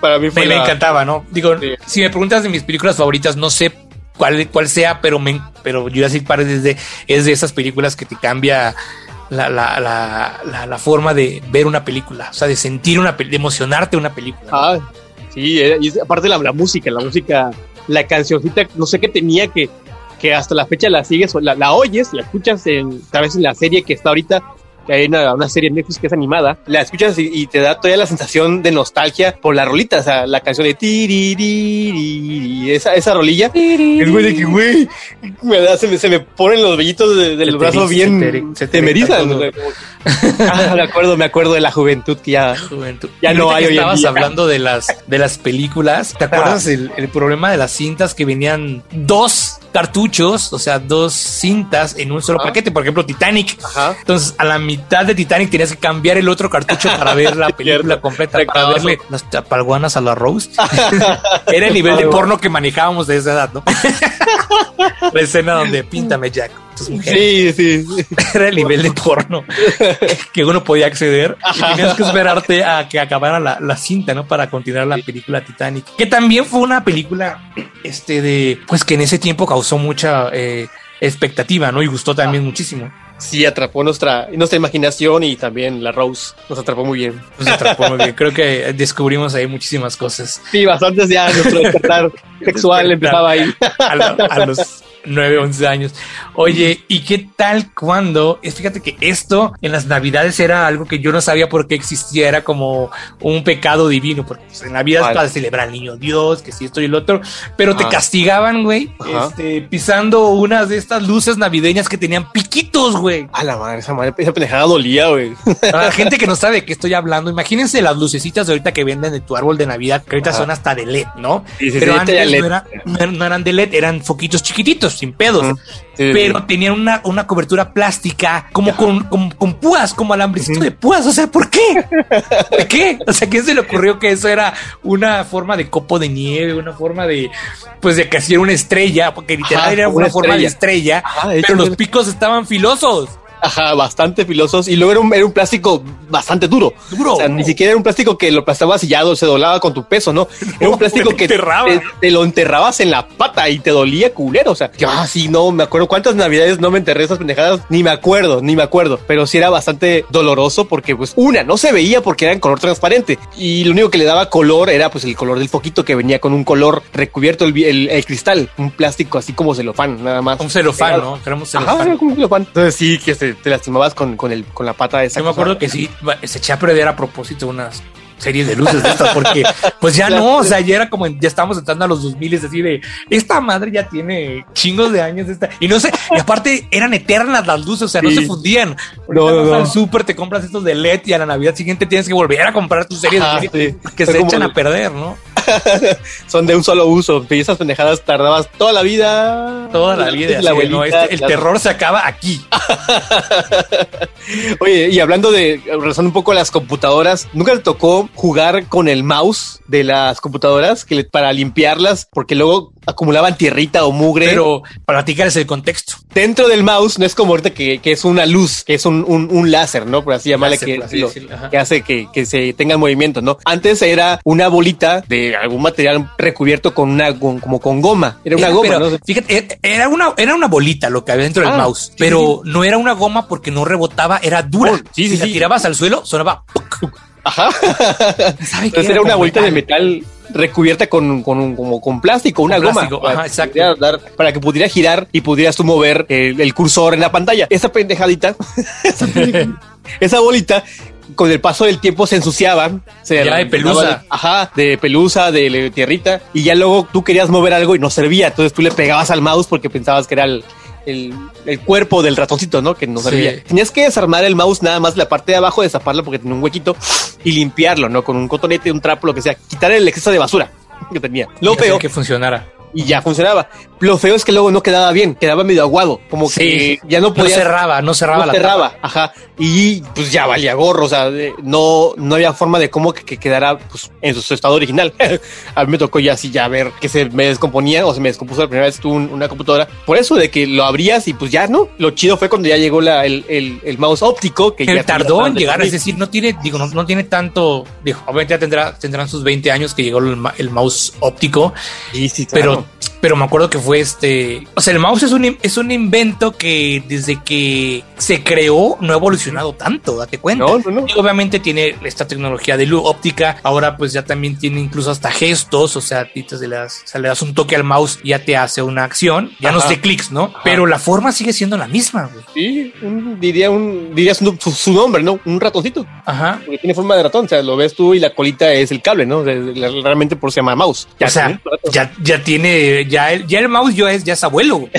para mí fue me, encantaba, ¿no? Digo, Sí. si me preguntas de mis películas favoritas, no sé cuál, cuál sea, pero, me, pero Jurassic Park es de, es de esas películas que te cambia la, la, la, la, forma de ver una película, o sea, de sentir una de emocionarte una película. Ah, sí, era- y aparte la, la música, la música, la cancioncita, no sé qué tenía que, que hasta la fecha la sigues, la, la oyes, la escuchas en, tal vez en la serie que está ahorita, que hay una, una serie en Netflix que es animada, la escuchas y, y te da todavía la sensación de nostalgia por la rolita, o sea, la canción de tiririri, esa, esa rolilla. Es güey de que, güey, me da, se me, se me ponen los vellitos de, de Se los te brazos eriza, bien, se te se te me Ah, me acuerdo, me acuerdo de la juventud que ya, Juventud. Ya no hay en estabas día. hablando de las de las películas. ¿Te acuerdas el, el problema de las cintas que venían dos cartuchos, o sea, dos cintas en un solo Ajá. paquete? Por ejemplo, Titanic. Ajá. Entonces, a la mitad de Titanic tenías que cambiar el otro cartucho para ver la película completa, para verle las chapalguanas a la roast. Era el nivel de porno que manejábamos de esa edad, ¿no? la escena donde píntame Jack, mujeres. Sí, sí. Era el nivel de porno que uno podía acceder y tenías que esperarte a que acabara la, la cinta, ¿no? Para continuar la película Titanic. Que también fue una película, este, de, pues que en ese tiempo causó mucha eh, expectativa, ¿no? Y gustó también muchísimo. Sí, atrapó nuestra, nuestra imaginación y también la Rose nos atrapó muy bien. Nos atrapó muy bien. Creo que descubrimos ahí muchísimas cosas. Sí, bastantes ya nuestro despertar sexual empezaba ahí. a los 9, 11 años. Oye, ¿y qué tal cuando? Es fíjate que esto en las navidades era algo que yo no sabía por qué existía, era como un pecado divino, porque pues, en Navidad es ¿Cuál? para celebrar al niño Dios, que si esto y el otro, pero te castigaban, güey, este, pisando unas de estas luces navideñas que tenían piquitos, güey. A la madre, esa madre, esa pendejada dolía, güey. Para la gente que no sabe de qué estoy hablando, imagínense las lucecitas de ahorita que venden de tu árbol de Navidad, que ahorita Ajá. son hasta de LED, ¿no? Sí, sí, Pero sí, antes LED. era- no eran de LED, eran foquitos chiquititos, sin pedos. Sí, pero tenían una, una cobertura plástica como con, con, con púas, como alambrecito de púas. O sea, ¿por qué? ¿De qué? O sea, ¿quién se le ocurrió que eso era una forma de copo de nieve, una forma de, pues, de que así era una estrella? Porque literal Ajá, era una una forma de estrella, Ajá, pero los picos estaban filosos. Ajá, bastante filosos. Y luego era un, era un plástico bastante duro. Duro. O sea, ni siquiera era un plástico que lo aplastabas sellado, se doblaba con tu peso, ¿no? Era un plástico te que te, te lo enterrabas en la pata y te dolía culero. O sea, que, ah, sí, no me acuerdo cuántas navidades no me enterré esas pendejadas. Ni me acuerdo, ni me acuerdo. Pero sí era bastante doloroso porque, pues, una, no se veía porque era en color transparente. Y lo único que le daba color era, pues, el color del foquito que venía con un color recubierto el, el- el cristal. Un plástico así como celofán, nada más. Un celofán. ¿no? Queremos Ajá, celofán. era como un celofán. Entonces sí, que se- te lastimabas con, con, el, con la pata de esa Yo me acuerdo que sí, se eché a perder a propósito unas series de luces de estas, porque pues ya no, o sea, ya era como, en- ya estábamos entrando a los 2000 es así de, esta madre ya tiene chingos de años, esta, y no sé, y aparte eran eternas las luces, o sea, no Sí. se fundían. No, no, no. al súper, te compras estos de LED y a la Navidad siguiente tienes que volver a comprar tus series Ajá, de LED sí. que se echan el- a perder, ¿no? Son de un solo uso. Y esas pendejadas tardabas toda la vida. Toda la vida. La no, abuelita, este- el las- terror se acaba aquí. Oye, y hablando de, regresando un poco a las computadoras, ¿nunca te tocó jugar con el mouse de las computadoras que le- para limpiarlas? Porque luego acumulaban tierrita o mugre. Pero para platicarles el contexto. dentro del mouse no es como ahorita que, que es una luz, que es un, un, un láser, ¿no? Por así llamarle, Láser, que, así lo- hace que, que se tenga movimiento, ¿no? Antes era una bolita de algún material recubierto con una, con- como con goma. Era una goma, pero ¿no? Fíjate, eh, era una, era una bolita lo que había dentro del Ah, mouse, sí, pero no era una goma porque no rebotaba, era dura. Oh, sí, si la tirabas al suelo, sonaba. Ajá. ¿Sabe qué Entonces era una bolita de metal recubierta con, con, un- como con plástico, una Con goma. plástico, ajá, que exacto. dar- para que pudiera girar y pudieras tú mover el, el cursor en la pantalla. Esa pendejadita, esa, bolita, con el paso del tiempo se ensuciaba. Se Ya de pelusa. de- ajá, de pelusa, de, tierrita. Y ya luego tú querías mover algo y no servía. Entonces tú le pegabas al mouse porque pensabas que era el, el, el cuerpo del ratoncito, ¿no? Que no Sí. servía. Tenías que desarmar el mouse nada más la parte de abajo, destaparlo porque tenía un huequito y limpiarlo, ¿no? Con un cotonete, un trapo, lo que sea. Quitar el exceso de basura que tenía. Lo Y feo que funcionara. Y ya funcionaba. Lo feo es que luego no quedaba bien, quedaba medio aguado, como Sí. que ya no No podía cerraba, no cerraba no la cerraba, ajá, y pues ya valía gorro, o sea, no, no había forma de cómo que, que quedara pues, en su estado original. a mí me tocó ya así ya ver que se me descomponía o se me descompuso la primera vez un- una computadora. Por eso de que lo abrías y pues ya no. Lo chido fue cuando ya llegó la, el, el, el mouse óptico que Que ya tardó en llegar, es decir, no tiene, digo, no, no tiene tanto, digo, obviamente ya tendrá, tendrán sus 20 años que llegó el, el mouse óptico, Sí, sí, claro. pero me acuerdo que fue este, o sea, el mouse es un, es un invento que desde que se creó no ha evolucionado tanto, date cuenta. No, no, no. Y obviamente tiene esta tecnología de luz óptica. Ahora, pues ya también tiene incluso hasta gestos. O sea, a ti te le das, o sea, le das un toque al mouse y ya te hace una acción. Ya no Ajá. de clics, ¿no? Pero la forma sigue siendo la misma, güey. Sí, un- diría un, dirías su, su nombre, ¿no? Un ratoncito. Ajá. Porque tiene forma de ratón, o sea, lo ves tú y la colita es el cable, ¿no? O sea, la- realmente por eso se llama mouse. o sea, ya, ya tiene, ya el, ya el mouse ya es, ya es abuelo.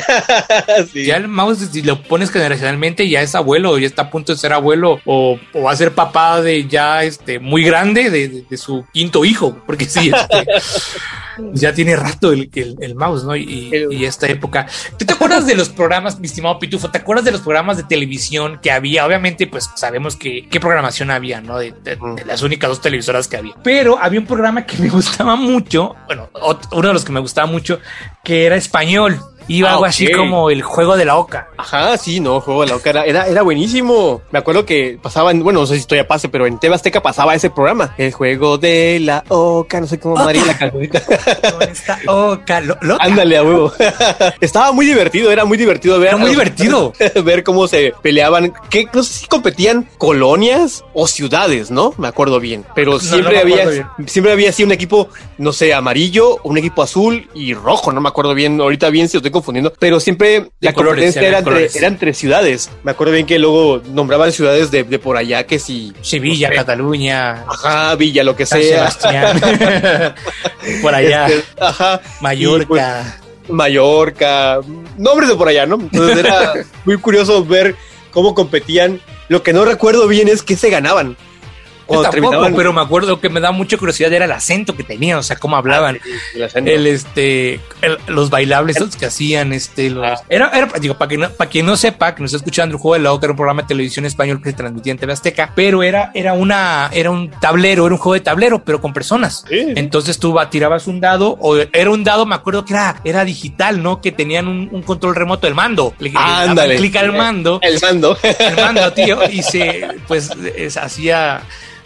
Sí. Ya el mouse, si lo pones generacionalmente, ya es abuelo, ya está a punto de ser abuelo o, o va a ser papá de ya este muy grande de, de- de su quinto hijo, porque sí, este, ya tiene rato el, el- el mouse, ¿no? Y, y esta época. ¿Tú te acuerdas de los programas, mi estimado Pitufo? ¿Te acuerdas de los programas de televisión que había? Obviamente, pues sabemos que qué programación había, ¿no? De, de- de las únicas dos televisoras que había. Pero había un programa que me gustaba mucho, bueno, uno de los que me gustaba mucho, que era español. Iba Ah, algo así ok. como el juego de la oca. Ajá, sí, no, juego de la oca era, era, era buenísimo. Me acuerdo que pasaban, bueno, no sé si todavía pase, pero en TV Azteca pasaba ese programa. El juego de la oca, no sé cómo María la cancionita. Esta oca, lo- loca. Ándale a huevo. Estaba muy divertido, era muy divertido ver. Era muy divertido. ver cómo se peleaban. Que no sé si competían colonias o ciudades, ¿no? Me acuerdo bien. Pero siempre no había, acuerdo siempre había así un equipo, no sé, amarillo, un equipo azul y rojo. No me acuerdo bien. Ahorita bien si estoy confundiendo. Pero siempre la colores, competencia era entre, colores. era entre ciudades. Me acuerdo bien que luego nombraban ciudades de, de por allá que si. Sevilla, no sé, Cataluña, Ajá, Villa, lo que San sea. Sebastián, por allá, Este, ajá. Mallorca. Pues, Mallorca, nombres de por allá, ¿no? Entonces era muy curioso ver cómo competían. Lo que no recuerdo bien es que se ganaban. Cuando tampoco, pero me acuerdo que me da mucha curiosidad era el acento que tenían, o sea, cómo hablaban. el acento. El este, el- los bailables que hacían, este, los- Ah. era, era, digo, para que no, para quien no sepa, que nos está escuchando el juego de la oca, era un programa de televisión español que se transmitía en TV Azteca, pero era, era una, era un tablero, era un juego de tablero, pero con personas. Sí. Entonces tú va- tirabas un dado, o era un dado, me acuerdo que era, era digital, ¿no? Que tenían un, un control remoto del mando. Le, Ándale. clic al mando, El mando. el mando, tío, y se, pues, es- hacía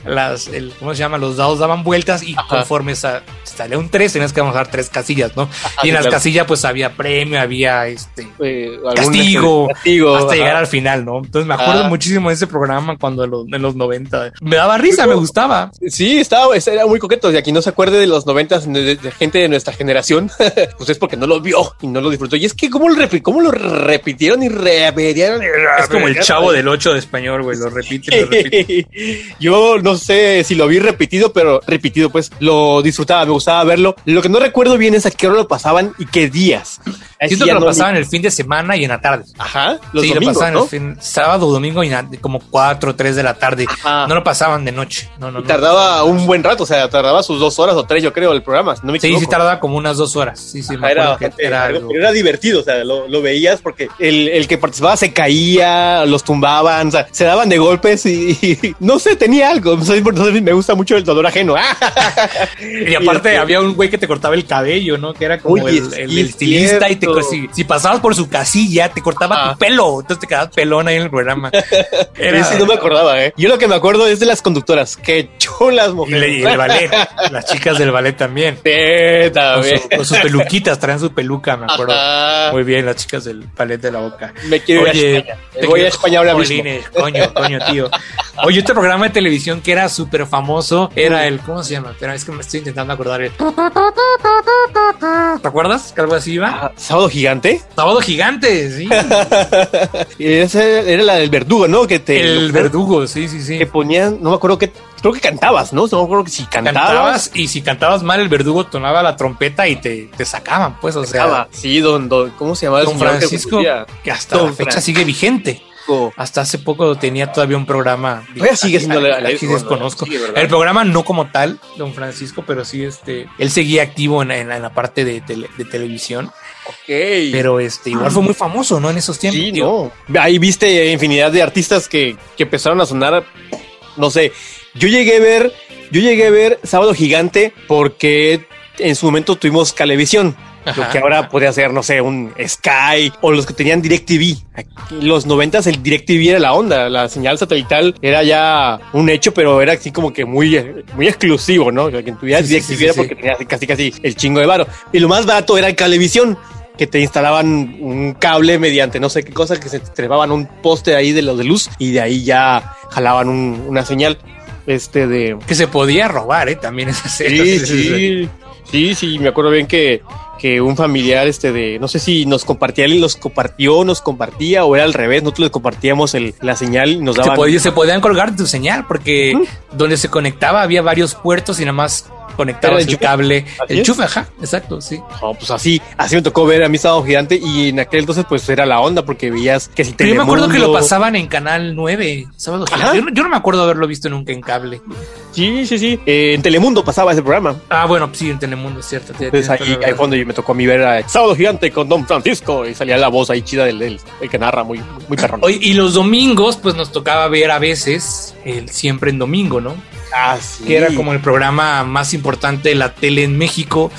las, el, ¿cómo se llama? Los dados daban vueltas y Ajá. conforme sa- salía un 3, tenías que bajar tres casillas, ¿no? y en sí, las claro. casillas, pues había premio, había este Eh, castigo, castigo, hasta ajá. llegar al final, ¿no? Entonces me acuerdo Ah. muchísimo de ese programa cuando en los, en los 90. Me daba risa, me gustaba. Sí, estaba, era muy coqueto. Y aquí no se acuerde de los noventas de, de gente de nuestra generación, pues es porque no lo vio y no lo disfrutó. Y es que cómo lo, cómo lo repitieron y repitieron. y Es como el chavo del 8 de español, güey, lo repite, lo repite. Yo no sé si lo vi repetido, pero repetido, pues lo disfrutaba, me gustaba verlo. Lo que no recuerdo bien es a qué hora lo pasaban y qué días. Siento que lo pasaban el fin de semana y en la tarde. Ajá, los sí, domingos, lo pasaban el fin, sábado, domingo y como 4 o 3 de la tarde. No lo pasaban de noche. No, no, tardaba un buen rato, o sea, tardaba sus dos horas o tres, yo creo, el programa. No me sí, sí, tardaba como unas dos horas. Sí, sí, era, era, era, divertido, o sea, lo, lo veías porque el, el, que participaba se caía, los tumbaban, o sea, se daban de golpes y, no sé, tenía algo. Me gusta mucho el dolor ajeno. y aparte este había un güey que te cortaba el cabello, ¿no? Que era como el, el, estilista y te, si, si, pasabas por su casilla, te cortaba tu pelo. Entonces te quedabas pelón ahí en el programa. Era... Sí, no me acordaba, ¿eh? Yo lo que me acuerdo es de las conductoras. Qué chulas mujeres. Y, el ballet. las chicas del ballet también. Sí, también. Con, sus peluquitas, traían su peluca, me acuerdo. Muy bien, las chicas del ballet de la boca. Me quiero Oye, ir a España. Me voy a España ahora mismo. Coño, coño, tío. Oye, este programa de televisión que era súper famoso era el, ¿cómo se llama? Espera, es que me estoy intentando acordar. El... ¿Te acuerdas que algo así iba? Ah, ¿Sábado gigante? Sábado gigante, sí. y esa era la del verdugo, ¿no? Que te, el verdugo, sí, sí, sí. Que ponían, no me acuerdo qué, creo que cantabas, ¿no? No me acuerdo que si cantabas. cantabas. y si cantabas mal, el verdugo tonaba la trompeta y te, te sacaban, pues, o sea. Sí, don, don, ¿cómo se llamaba? Don Francisco, que, hasta la fecha sigue vigente. Hasta hace poco tenía todavía un programa. Todavía sigue siendo la, desconozco. el programa no como tal, don Francisco, pero sí este, él seguía activo en, la parte de, de televisión. Ok. Pero este, igual fue muy famoso, ¿no? En esos tiempos. Sí, no. Ahí viste infinidad de artistas que, que empezaron a sonar, no sé. Yo llegué a ver, yo llegué a ver Sábado Gigante porque en su momento tuvimos Calevisión lo que ahora podría ser, no sé, un Sky o los que tenían DirecTV. los noventas el DirecTV era la onda, la señal satelital era ya un hecho, pero era así como que muy, muy exclusivo, ¿no? Que tuvieras DirecTV era porque tenías casi casi el chingo de varo. Y lo más barato era el Cablevisión que te instalaban un cable mediante no sé qué cosa, que se trepaban un poste ahí de los de luz y de ahí ya jalaban una señal este de que se podía robar, ¿eh? También esa serie. Sí, sí, sí, sí, me acuerdo bien que que un familiar, este, de, no sé si nos compartía, él los compartió, nos compartía, o era al revés, nosotros le compartíamos el, la señal y nos daban. Se, podía, se podían colgar tu señal, porque donde se conectaba había varios puertos y nada más conectabas el, cable, el chufe, ajá, exacto, sí. pues así, así me tocó ver a mi sábado gigante y en aquel entonces pues era la onda porque veías que si Pero yo me acuerdo que lo pasaban en Canal 9, sábado gigante. Yo, no me acuerdo haberlo visto nunca en cable. Sí, sí, sí. Eh, en Telemundo pasaba ese programa. Ah, bueno, sí, en Telemundo, es cierto. Entonces ahí, ahí fondo y me tocó a mí ver a Sábado Gigante con Don Francisco y salía la voz ahí chida del, del, que narra muy, muy perrón. Y los domingos pues nos tocaba ver a veces el Siempre en Domingo, ¿no? Ah, que era como el programa más importante de la tele en México,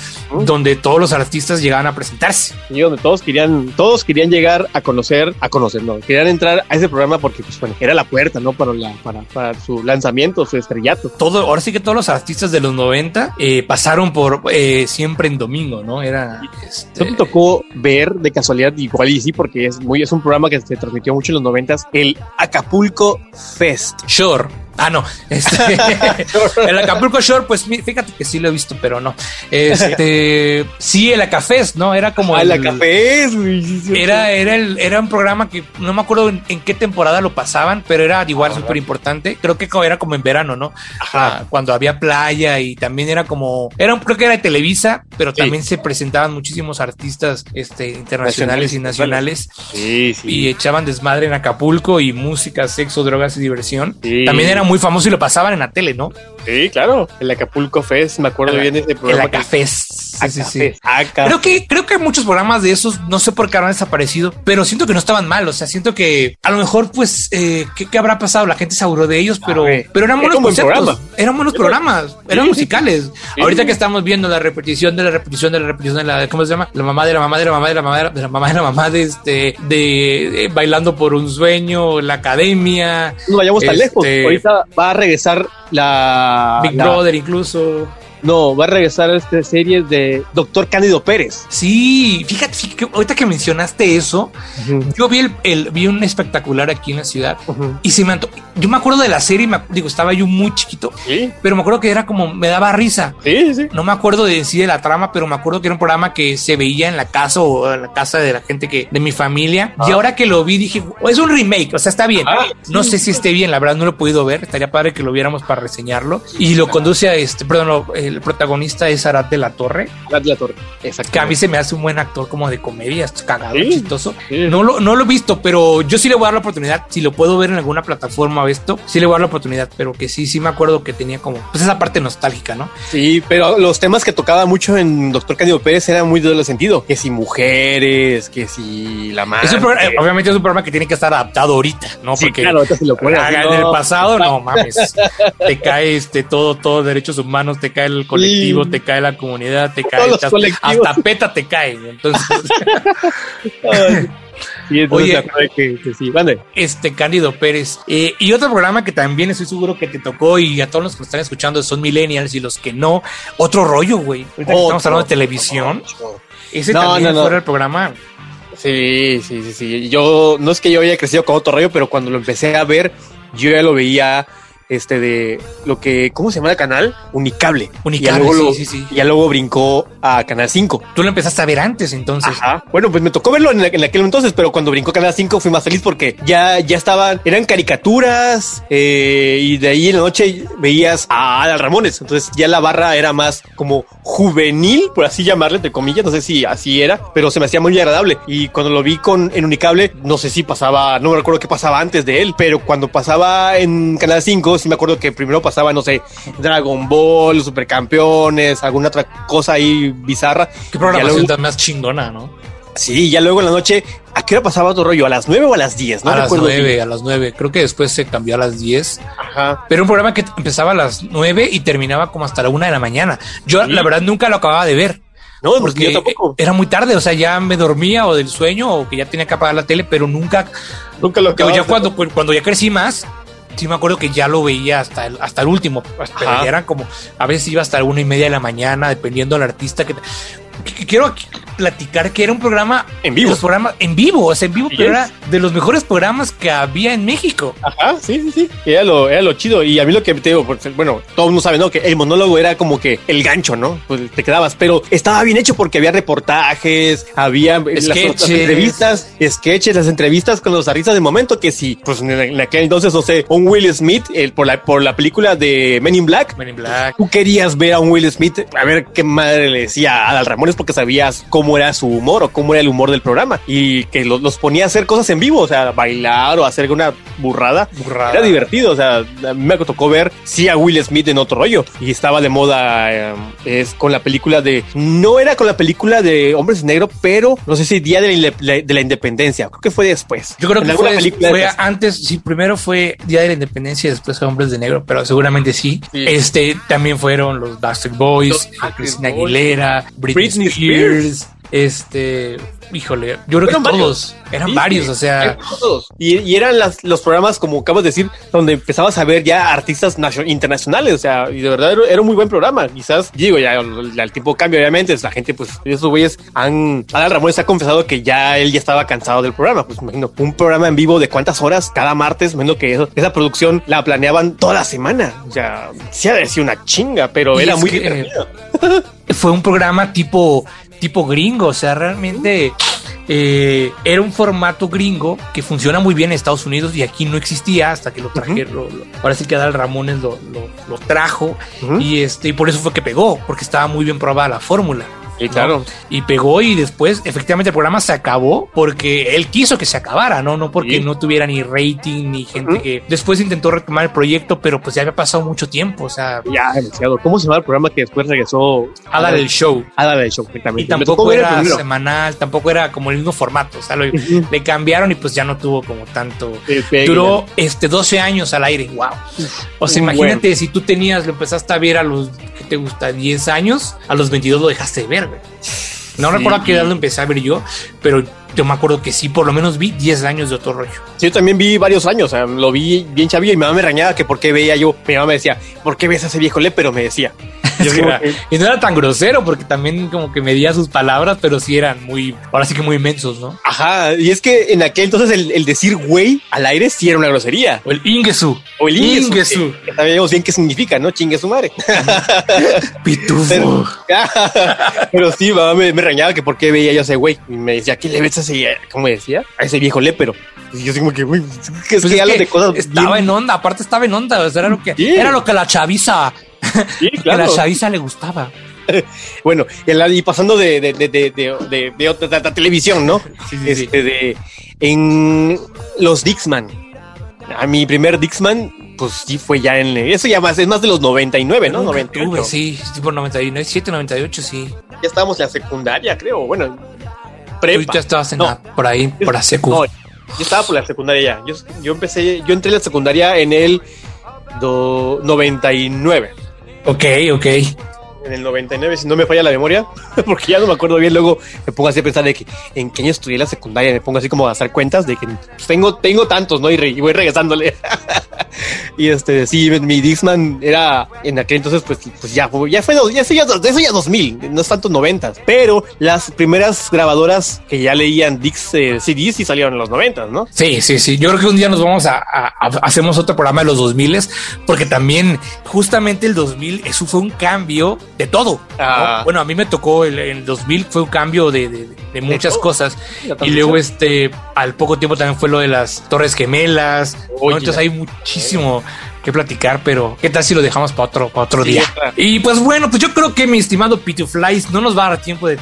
donde todos los artistas llegaban a presentarse. Y donde todos querían, todos querían llegar a conocer, a conocer, no, querían entrar a ese programa porque pues bueno, era la puerta, ¿no? Para, la, para, para su lanzamiento, su estrellato. Todo, ahora sí que todos los artistas de los 90 eh, pasaron por eh, siempre en domingo, ¿no? Era... Este... me tocó ver de casualidad, igual y sí, porque es, muy, es un programa que se transmitió mucho en los 90 el Acapulco Fest. Sure. Ah, no. Este, el Acapulco Shore, pues fíjate que sí lo he visto, pero no. Este, sí, el Acafés, ¿no? Era como ah, el, Acafés, Era, era, el, era un programa que no me acuerdo en, qué temporada lo pasaban, pero era igual súper importante. Creo que era como en verano, ¿no? Ajá. Ah, cuando había playa y también era como, era creo que era de Televisa, pero también se presentaban muchísimos artistas este, internacionales y nacionales. Sí, sí. Y echaban desmadre en Acapulco y música, sexo, drogas y diversión. También era muy famoso y lo pasaban en la tele, ¿no? Sí, claro. El Acapulco Fest, me acuerdo bien de ese programa. El Acafest. Sí, sí, sí. Creo que, creo que hay muchos programas de esos, no sé por qué han desaparecido, pero siento que no estaban mal. O sea, siento que a lo mejor, pues, eh, ¿qué, habrá pasado? La gente se aburrió de ellos, pero, pero eran buenos conceptos. Eran buenos programas, eran musicales. Ahorita que estamos viendo la repetición de la repetición de la repetición de la, ¿cómo se llama? La mamá de la mamá de la mamá de la mamá de la, mamá de la mamá de este, de, bailando por un sueño, la academia. No vayamos tan lejos. Este, Ahorita va a regresar la Big Brother incluso. No, va a regresar a esta serie de Doctor Cándido Pérez. Sí, fíjate, ahorita que mencionaste eso, yo vi el, vi un espectacular aquí en la ciudad y se me yo me acuerdo de la serie, me, digo, estaba yo muy chiquito, Sí, pero me acuerdo que era como, me daba risa. sí, sí. No me acuerdo de sí de la trama, pero me acuerdo que era un programa que se veía en la casa o en la casa de la gente que de mi familia. Y ahora que lo vi dije, "Oh, es un remake, o sea, está bien. Ah, no sé si esté bien, la verdad no lo he podido ver. Estaría padre que lo viéramos para reseñarlo. Y lo conduce a este, perdón, lo- el protagonista es Arad de la Torre, La, la torre. Exacto. que a mí se me hace un buen actor como de comedia, cagado, Sí. chistoso. Sí. No lo, no lo he visto, pero yo sí le voy a dar la oportunidad. Si lo puedo ver en alguna plataforma o esto, sí le voy a dar la oportunidad. Pero que sí, sí me acuerdo que tenía como pues esa parte nostálgica, ¿no? Sí, pero los temas que tocaba mucho en Doctor Cándido Pérez eran muy de doble sentido. Que si mujeres, que si la madre. Es un programa- eh, obviamente es un programa que tiene que estar adaptado ahorita, ¿no? Sí, Porque claro, ahorita se lo ponen no. en el pasado, no mames. te cae este todo, todo derechos humanos, te cae el colectivo, te cae la comunidad, te cae hasta, PETA te cae. Entonces, Oye. que, que sí. Mande. este Cándido Pérez. Eh, y otro programa que también estoy seguro que te tocó y a todos los que nos están escuchando son millennials y los que no, otro rollo, güey. Ahorita que estamos hablando de televisión, ese No, también no, no. fuera el programa. Sí, sí, sí, sí. Yo no es que yo haya crecido con otro rollo, pero cuando lo empecé a ver, yo ya lo veía este de lo que, ¿cómo se llama el canal? Unicable. Unicable, y luego, sí, lo- sí, sí. y ya luego brincó a Canal 5. Tú lo empezaste a ver antes, entonces. Ajá. Bueno, pues me tocó verlo en, en aquel entonces, pero cuando brincó Canal 5 fui más feliz porque ya, ya estaban, eran caricaturas eh, y de ahí en la noche veías a Adal Ramones. Entonces ya la barra era más como juvenil, por así llamarle, entre comillas. No sé si así era, pero se me hacía muy agradable. Y cuando lo vi con en Unicable, no sé si pasaba, no me recuerdo qué pasaba antes de él, pero cuando pasaba en Canal 5, sí me acuerdo que primero pasaba, no sé, Dragon Ball, Supercampeones, alguna otra cosa ahí bizarra. Qué programación Ya tan más chingona, ¿no? Sí, ya luego en la noche, ¿a qué hora pasaba otro rollo? ¿A las 9 o a las 10? No a las bien. nueve, a las nueve. Creo que después se cambió a las 10. Ajá. Pero un programa que empezaba a las nueve y terminaba como hasta la una de la mañana. Yo, Sí. la verdad, nunca lo acababa de ver. No, porque Porque yo tampoco. era muy tarde, o sea, ya me dormía o del sueño o que ya tenía que apagar la tele, pero nunca. Nunca lo Pero acababa ya de- cuando, cuando ya crecí más, sí me acuerdo que ya lo veía hasta el, hasta el último. Ya eran como, a veces iba hasta la una y media de la mañana, dependiendo del artista que. Quiero aquí platicar que era un programa En vivo. los programas en vivo, o sea, en vivo, pero era de los mejores programas que había en México. Ajá, sí, sí, sí. Era lo, era lo chido. Y a mí lo que te digo, porque, bueno, todo mundo sabe, ¿no? Que el monólogo era como que el gancho, ¿no? Pues te quedabas, pero estaba bien hecho porque había reportajes, había las- entrevistas, sketches, las entrevistas con los artistas de momento que sí, pues en, en aquel entonces, no sé, un Will Smith, el, por, la, por la película de Men in Black, Men in Black. tú querías ver a un Will Smith, a ver qué madre le decía a Adal Ramones porque sabías cómo era su humor o cómo era el humor del programa y que lo- los ponía a hacer cosas en vivo, o sea, bailar o hacer alguna burrada. Burrada. Era divertido, o sea, a mí me tocó ver sí a Will Smith en otro rollo y estaba de moda eh, es con la película de no era con la película de Hombres de Negro, pero no sé si Día de la, Inde- de la Independencia, creo que fue después. Yo creo En que fue, película fue de- antes, sí, primero fue Día de la Independencia y después Hombres de Negro, pero seguramente sí. Sí. Este también fueron los Backstreet Boys, Los Christina Boys. Aguilera, Britney, Britney Spears, este, híjole, yo creo que varios. todos, eran Sí, varios, o sea, Todos. Y, y eran las, los programas, como acabas de decir, donde empezabas a ver ya artistas nacio- internacionales. O sea, y de verdad era, era un muy buen programa. Quizás, digo, ya el, el tiempo cambia, obviamente. La gente, pues, esos güeyes han. Adal Ramones ha confesado que ya él ya estaba cansado del programa. Pues, imagino, un programa en vivo de cuántas horas cada martes, menos que eso, esa producción la planeaban toda la semana. O sea, sí ha de ser una chinga, pero Y era muy que, fue un programa tipo, tipo gringo, o sea, realmente eh, era un formato gringo que funciona muy bien en Estados Unidos y aquí no existía hasta que lo trajeron. lo- ahora sí que Adal Ramones lo, lo- lo trajo y este y por eso fue que pegó, porque estaba muy bien probada la fórmula. ¿No? claro. Y pegó y después efectivamente el programa se acabó porque él quiso que se acabara, ¿no? No porque Sí. no tuviera ni rating ni gente que después intentó retomar el proyecto, pero pues ya había pasado mucho tiempo, o sea, Ya, demasiado. ¿Cómo se llama el programa que después regresó a dar el show. Adal el show, exactamente. Y tampoco era semanal, tampoco era como el mismo formato, o sea, lo- le cambiaron y pues ya no tuvo como tanto. Duró este 12 años al aire, wow. O sea, imagínate si tú tenías, lo empezaste a ver a los, ¿qué te gusta? 10 años, a los 22 lo dejaste de ver, güey. No Sí. recuerdo a qué edad lo empecé a ver yo, pero yo me acuerdo que sí, por lo menos vi 10 años de otro rollo. Sí, yo también vi varios años, o sea, lo vi bien chavillo y mi mamá me reñaba que por qué veía yo. Mi mamá me decía, ¿por qué ves a ese viejo le? Pero me decía. Y no era tan grosero porque también como que medía sus palabras, pero sí eran muy, ahora sí que muy inmensos, ¿no? Ajá, y es que en aquel entonces el, decir güey al aire sí era una grosería. O el ingesu. O el ingesu. sabemos bien qué significa, ¿no? Chingue su madre. Pitufo. Pero, sí, me, me reñaba que por qué veía yo ese güey. Y me decía, ¿qué le ves a ese, cómo decía? A ese viejo lépero. Y yo así como que, güey, que es pues que, de cosas estaba en onda, aparte estaba en onda, o sea, era lo que, era lo que la chaviza, sí, claro. que la chaviza le gustaba. bueno, y pasando de, de, de, de, de otra televisión, ¿no? Sí, sí, este, de, en los Dixman. A mi primer Dixman, pues sí fue ya en. Eso ya más, es más de los 99, ¿no? 98. Sí, por 99, 7, 98, sí. Ya estábamos en la secundaria, creo. Bueno, prepa. Tú ya estabas en la, por ahí, por la secu. No, yo estaba por la secundaria ya. Yo, yo empecé, yo entré en la secundaria en el do, 99. Ok, ok en el 99, si no me falla la memoria, porque ya no me acuerdo bien, luego me pongo así a pensar de que en qué año estudié la secundaria, me pongo así como a hacer cuentas de que pues, tengo, tengo tantos, ¿no? Y, voy regresándole. y este, sí, mi Dixman era en aquel entonces, pues, pues ya, ya fue, ya, eso ya, eso ya 2000, no es tanto 90, pero las primeras grabadoras que ya leían Dix eh, CDs sí salieron en los 90, ¿no? Sí, sí, sí. Yo creo que un día nos vamos a, hacemos otro programa de los 2000 porque también justamente el 2000, eso fue un cambio de todo. Ah. Bueno, a mí me tocó el, el 2000 fue un cambio de, de, muchas cosas. Y luego este, al poco tiempo también fue lo de las Torres Gemelas. Entonces hay muchísimo que platicar, pero ¿qué tal si lo dejamos para otro, para otro día? Y pues bueno, pues yo creo que mi estimado Pituflies no nos va a dar tiempo de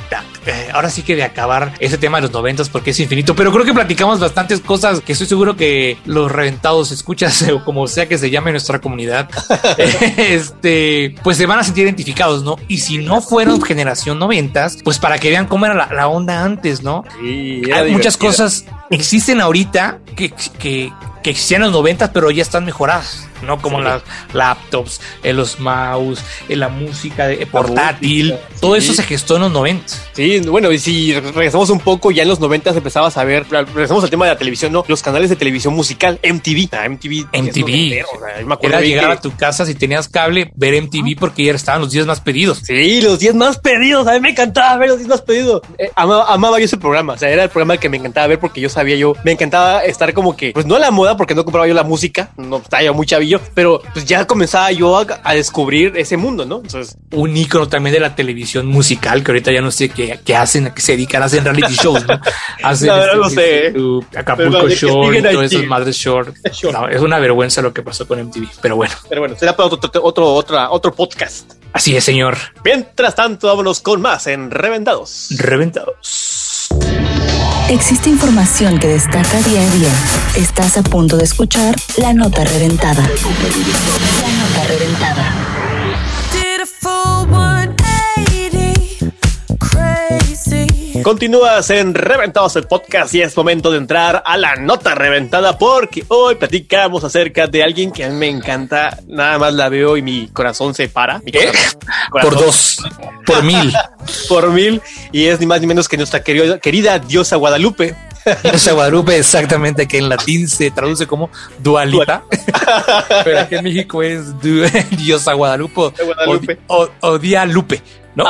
eh, ahora sí que de acabar ese tema de los noventas porque es infinito, pero creo que platicamos bastantes cosas que estoy seguro que los reventados escuchas o como sea que se llame nuestra comunidad, este, pues se van a sentir identificados, ¿no? Y si no fueron generación noventas, pues para que vean cómo era la, onda antes, ¿no? Hay muchas cosas existen ahorita que, que, que existían en los noventas, pero ya están mejoradas. ¿No? Como las laptops, en los mouse, en la música de, portátil, todo eso se gestó en los 90. Sí, bueno, y si regresamos un poco, ya en los 90 empezabas a ver, regresamos al tema de la televisión, ¿no? Los canales de televisión musical, MTV. MTV. MTV. Era llegar a tu casa si tenías cable, ver MTV porque ya estaban los días más pedidos. Sí, los días más pedidos. A mí me encantaba ver los días más pedidos. Eh, amaba, yo ese programa. O sea, era el programa que me encantaba ver porque yo sabía yo, me encantaba estar como que, pues no a la moda porque no compraba yo la música, no estaba yo muy pero pues ya comenzaba yo a, descubrir ese mundo, ¿no? Entonces, un icono también de la televisión musical, que ahorita ya no sé qué, qué hacen, a qué se dedican, hacen reality shows, ¿no? Hacen no, no sé. Acapulco Short y todas esas madres short. es una vergüenza lo que pasó con MTV, pero bueno. Pero bueno, será para otro, otro, otra, otro podcast. Así es, señor. Mientras tanto, vámonos con más en Reventados. Reventados. Existe información que destaca día a día. Estás a punto de escuchar la nota reventada. La nota reventada. Continúas en Reventados el podcast y es momento de entrar a la nota reventada porque hoy platicamos acerca de alguien que a mí me encanta. Nada más la veo y mi corazón se para. Por dos, por mil. por mil. Y es ni más ni menos que nuestra querida, diosa Guadalupe. Diosa Guadalupe, exactamente, que en latín se traduce como dualita. Pero aquí en México es diosa Guadalupe, O, o, Día Lupe, ¿no?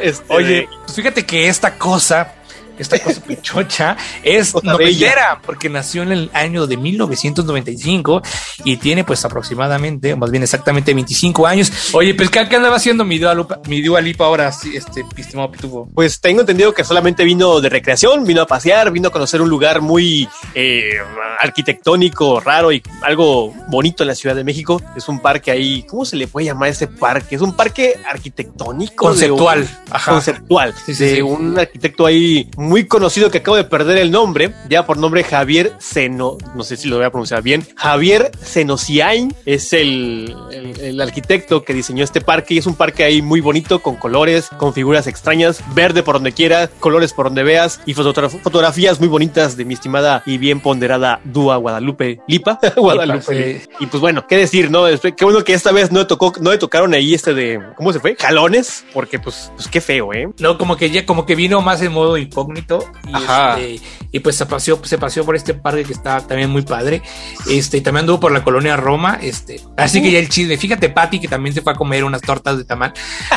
Este, Oye, pues fíjate que esta cosa esta cosa pichocha es noventera porque nació en el año de 1995 y tiene pues aproximadamente, más bien exactamente 25 años. Oye, pues ¿qué, andaba haciendo mi Dua, mi Lipa ahora, este estimado Pitubo? Pues tengo entendido que solamente vino de recreación, vino a pasear, vino a conocer un lugar muy eh, arquitectónico, raro y algo bonito en la Ciudad de México. Es un parque ahí, ¿cómo se le puede llamar ese parque? Es un parque arquitectónico. Conceptual. Conceptual. de un arquitecto ahí muy conocido que acabo de perder el nombre, ya por nombre Javier Seno, no sé si lo voy a pronunciar bien, Javier Senosiain es el, el, arquitecto que diseñó este parque y es un parque ahí muy bonito con colores, con figuras extrañas, verde por donde quiera, colores por donde veas y fotografías muy bonitas de mi estimada y bien ponderada Dúa Guadalupe Lipa. Guadalupe. Y pues bueno, qué decir, ¿no? Qué bueno que esta vez no tocó, no le tocaron ahí este de, ¿cómo se fue? Jalones, porque pues, pues qué feo, ¿eh? No, como que ya, como que vino más en modo incógnito bonito. Y, este, y pues se paseó, se paseó por este parque que está también muy padre. Este, y también anduvo por la colonia Roma. Este, así que ya el chisme. Fíjate, Patty, que también se fue a comer unas tortas de tamal.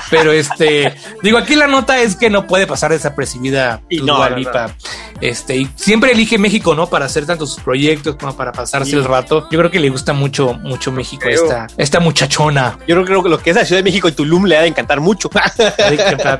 Pero este, digo, aquí la nota es que no puede pasar desapercibida y no, Este, y siempre elige México, ¿no? Para hacer tantos proyectos como para pasarse el rato. Yo creo que le gusta mucho, mucho México esta, esta muchachona. Yo creo que lo que es la Ciudad de México y Tulum le ha de encantar mucho.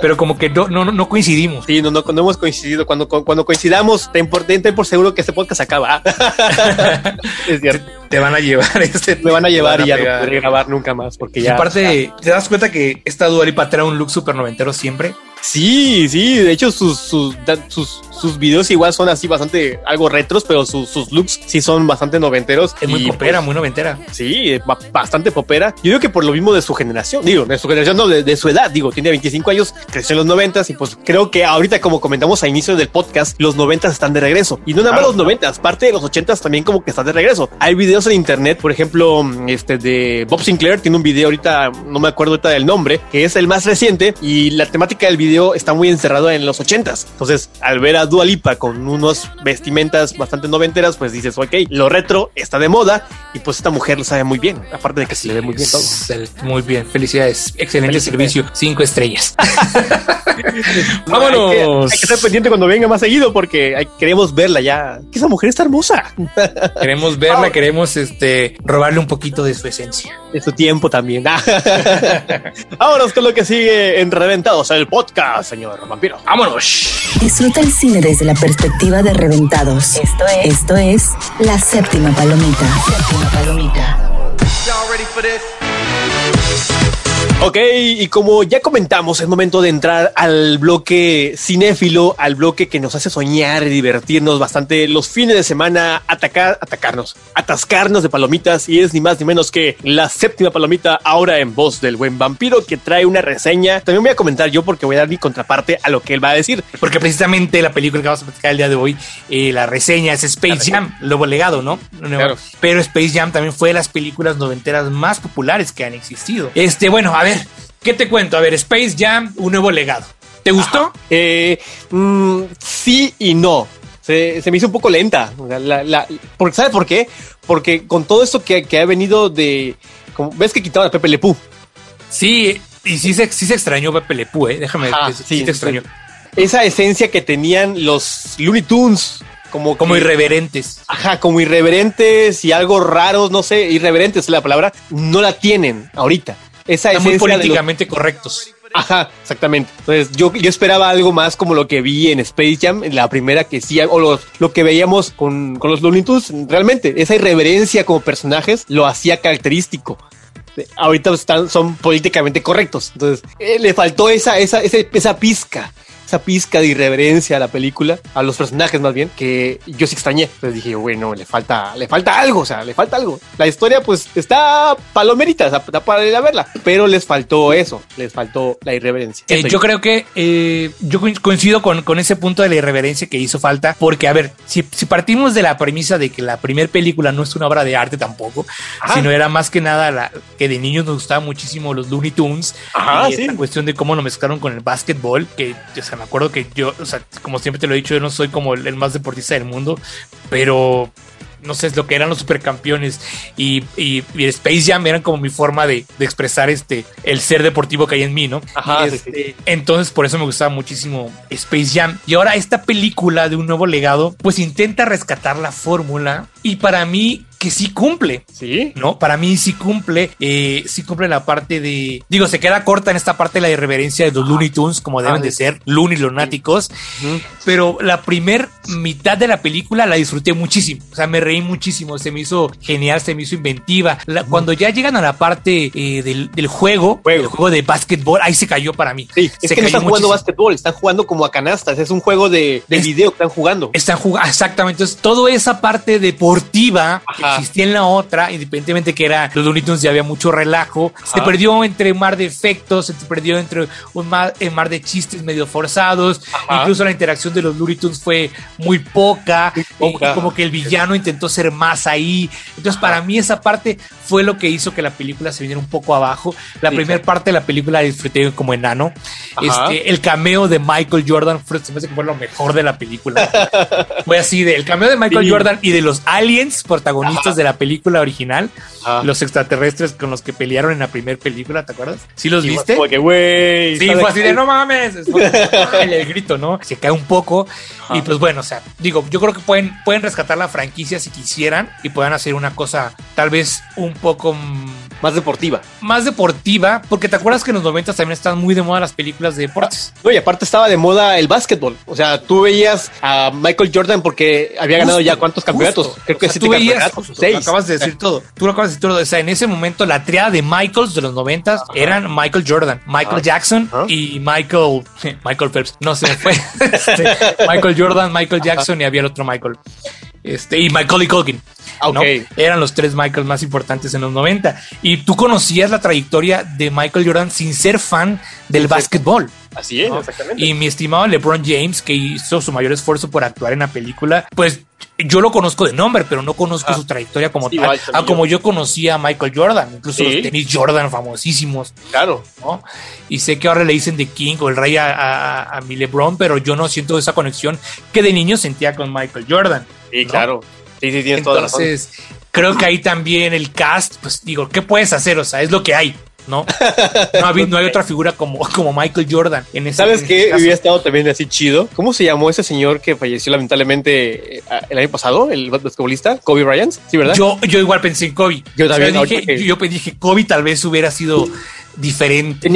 pero como que no, no, no coincidimos. Sí, no, no, no, hemos coincidido. Cuando, cuando coincidamos, ten por, ten por seguro que este podcast acaba. es cierto. Te van a llevar, este, me van a llevar y ya no podré grabar nunca más porque ya. aparte, ¿te das cuenta que esta Dualipa trae un look súper noventero siempre? Sí, sí, de hecho sus, sus, sus, sus videos igual son así bastante algo retros, pero sus, sus looks sí son bastante noventeros. Es muy popera, pues, muy noventera. Sí, bastante popera. Yo digo que por lo mismo de su generación, digo, de su generación, no, de, su edad, digo, tiene 25 años, creció en los 90 y pues creo que ahorita, como comentamos a inicio del podcast, los 90 están de regreso. Y no nada más los 90, parte de los 80 también como que están de regreso. Hay videos en internet, por ejemplo, este de Bob Sinclair, tiene un video ahorita, no me acuerdo ahorita del nombre, que es el más reciente y la temática del video está muy encerrado en los ochentas. Entonces, al ver a Dua Lipa con unos vestimentas bastante noventeras, pues dices, ok, lo retro está de moda y pues esta mujer lo sabe muy bien. Aparte de que se le ve muy bien todo. Muy bien, felicidades. Excelente servicio. Cinco estrellas. Vámonos. Hay que, hay que, estar pendiente cuando venga más seguido porque queremos verla ya. Que esa mujer está hermosa. queremos verla, queremos este robarle un poquito de su esencia. De su tiempo también. Vámonos con lo que sigue en Reventados, el podcast señor vampiro. ¡Vámonos! Disfruta el cine desde la perspectiva de reventados. Esto es, esto es La Séptima Palomita. Séptima Palomita. Ok, y como ya comentamos, es momento de entrar al bloque cinéfilo, al bloque que nos hace soñar y divertirnos bastante los fines de semana, atacar, atacarnos, atascarnos de palomitas, y es ni más ni menos que la séptima palomita ahora en voz del buen vampiro que trae una reseña. También voy a comentar yo porque voy a dar mi contraparte a lo que él va a decir. Porque precisamente la película que vamos a platicar el día de hoy, eh, la reseña es Space Jam, Lobo Legado, ¿no? Claro. Pero Space Jam también fue de las películas noventeras más populares que han existido. Este, bueno, a ver, ¿qué te cuento? A ver, Space Jam, un nuevo legado. ¿Te gustó? Eh, mm, sí y no. Se, me hizo un poco lenta. La, porque, ¿Sabes por qué? Porque con todo esto que, ha venido de... Como, ¿Ves que quitaban a Pepe Le Pú? Sí, y sí se, sí se extrañó Pepe Le Pú, ¿eh? Déjame decir, sí, te extrañó. Esa esencia que tenían los Looney Tunes, como, como irreverentes. Ajá, como irreverentes y algo raros, no sé, irreverentes es la palabra, no la tienen ahorita esa Están muy políticamente correctos. Ajá, exactamente. Entonces yo, yo esperaba algo más como lo que vi en Space Jam, en la primera que sí, o lo, lo que veíamos con, con los Looney Tunes. Realmente, esa irreverencia como personajes lo hacía característico ahorita están, son políticamente correctos. Entonces, eh, le faltó esa, esa, esa, esa pizca esa pizca de irreverencia a la película, a los personajes más bien, que yo sí extrañé. Entonces dije, bueno, le falta, le falta algo, o sea, le falta algo. La historia, pues, está palomerita, está para ir a verla, pero les faltó eso, les faltó la irreverencia. Eh, yo creo que eh, yo coincido con, con ese punto de la irreverencia que hizo falta, porque, a ver, si, si partimos de la premisa de que la primera película no es una obra de arte tampoco, sino era más que nada la que de niños nos gustaba muchísimo los Looney Tunes, y esta cuestión de cómo lo mezclaron con el básquetbol, que, o sea, me acuerdo que yo, o sea, como siempre te lo he dicho, yo no soy como el, más deportista del mundo, pero no sé, es lo que eran los supercampeones y, y, Space Jam eran como mi forma de, expresar este, el ser deportivo que hay en mí, ¿no? Este, entonces, por eso me gustaba muchísimo Space Jam. Y ahora esta película de un nuevo legado, pues intenta rescatar la fórmula y para mí que sí cumple. Sí. ¿No? Para mí sí cumple. Eh, sí cumple la parte de. Digo, se queda corta en esta parte de la irreverencia de los Looney Tunes, como deben de ser, Looney lunáticos. Pero la primer mitad de la película la disfruté muchísimo. O sea, me reí muchísimo. Se me hizo genial, se me hizo inventiva. cuando ya llegan a la parte eh, del, juego, el juego de básquetbol, ahí se cayó para mí. Sí, es que no están jugando básquetbol, están jugando como a canastas. Es un juego de, video que están jugando. Están jugando, exactamente. Entonces, toda esa parte deportiva existía en la otra, independientemente que era los Looney Tunes, ya había mucho relajo. Se perdió entre un mar de efectos, se perdió entre un mar, mar de chistes medio forzados. Incluso la interacción de los Looney Tunes fue muy poca. Como que el villano intentó ser más ahí. Entonces, para mí, esa parte fue lo que hizo que la película se viniera un poco abajo. La primera parte de la película la disfruté como enano. Este, el cameo de Michael Jordan fue, se me hace que fue lo mejor de la película. fue así, de, el cameo de Michael Jordan y de los aliens protagonistas de la película original, los extraterrestres con los que pelearon en la primera película, ¿te acuerdas? ¿Sí los viste? Porque, güey. Sí, fue así de no mames. el grito, ¿no? Se cae un poco. Y pues bueno, o sea, digo, yo creo que pueden, pueden rescatar la franquicia si quisieran y puedan hacer una cosa tal vez un poco más deportiva. Más deportiva, porque te acuerdas que en los 90 también están muy de moda las películas de deportes. No, y aparte estaba de moda el básquetbol. O sea, tú veías a Michael Jordan porque había ganado ya cuántos campeonatos. Creo que sí tú veías, seis. Acabas de decir todo. Tú lo acabas de decir todo. O sea, en ese momento la triada de Michaels de los 90 eran Michael Jordan, Michael Jackson y Michael Michael Phelps. No se fue. Este, Michael Jordan, Michael Jackson y había el otro Michael. Este, y Michael Culkin. Eran los tres Michaels más importantes en los 90. Y tú conocías la trayectoria de Michael Jordan sin ser fan del básquetbol. Así es, exactamente. Y mi estimado LeBron James, que hizo su mayor esfuerzo por actuar en la película, pues yo lo conozco de nombre, pero no conozco ah. su trayectoria como tal. Ah, como yo conocía a Michael Jordan, incluso los tenis Jordan famosísimos. Claro. Y sé que ahora le dicen de King o el rey a, mi LeBron, pero yo no siento esa conexión que de niño sentía con Michael Jordan. Sí, claro. Sí, sí, tienes Entonces, creo que ahí también el cast, pues digo, ¿qué puedes hacer? O sea, es lo que hay. ¿no? No, hay, otra figura como, como Michael Jordan en ese ¿Sabes qué? Hubiera estado también así chido. ¿Cómo se llamó ese señor que falleció lamentablemente eh, el año pasado, el basquetbolista? Kobe Bryant, ¿sí, verdad? Yo, yo igual pensé en Kobe. Yo también. dije, yo, dije, Kobe tal vez hubiera sido diferente.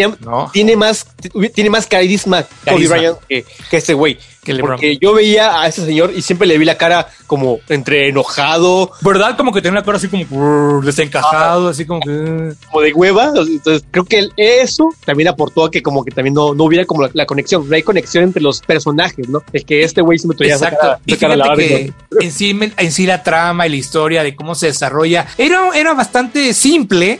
Tiene más, tiene más carisma, Kobe Bryant que, que este güey. Porque yo veía a ese señor y siempre le vi la cara como entre enojado. ¿Verdad? Como que tenía una cara así como desencajado, así como que... Como de hueva. Entonces creo que eso también aportó a que como que también no, no hubiera como la, conexión. No hay conexión entre los personajes, ¿no? Es que este güey se me traía Exacto. y fíjate que en sí, en sí la trama y la historia de cómo se desarrolla era, era bastante simple,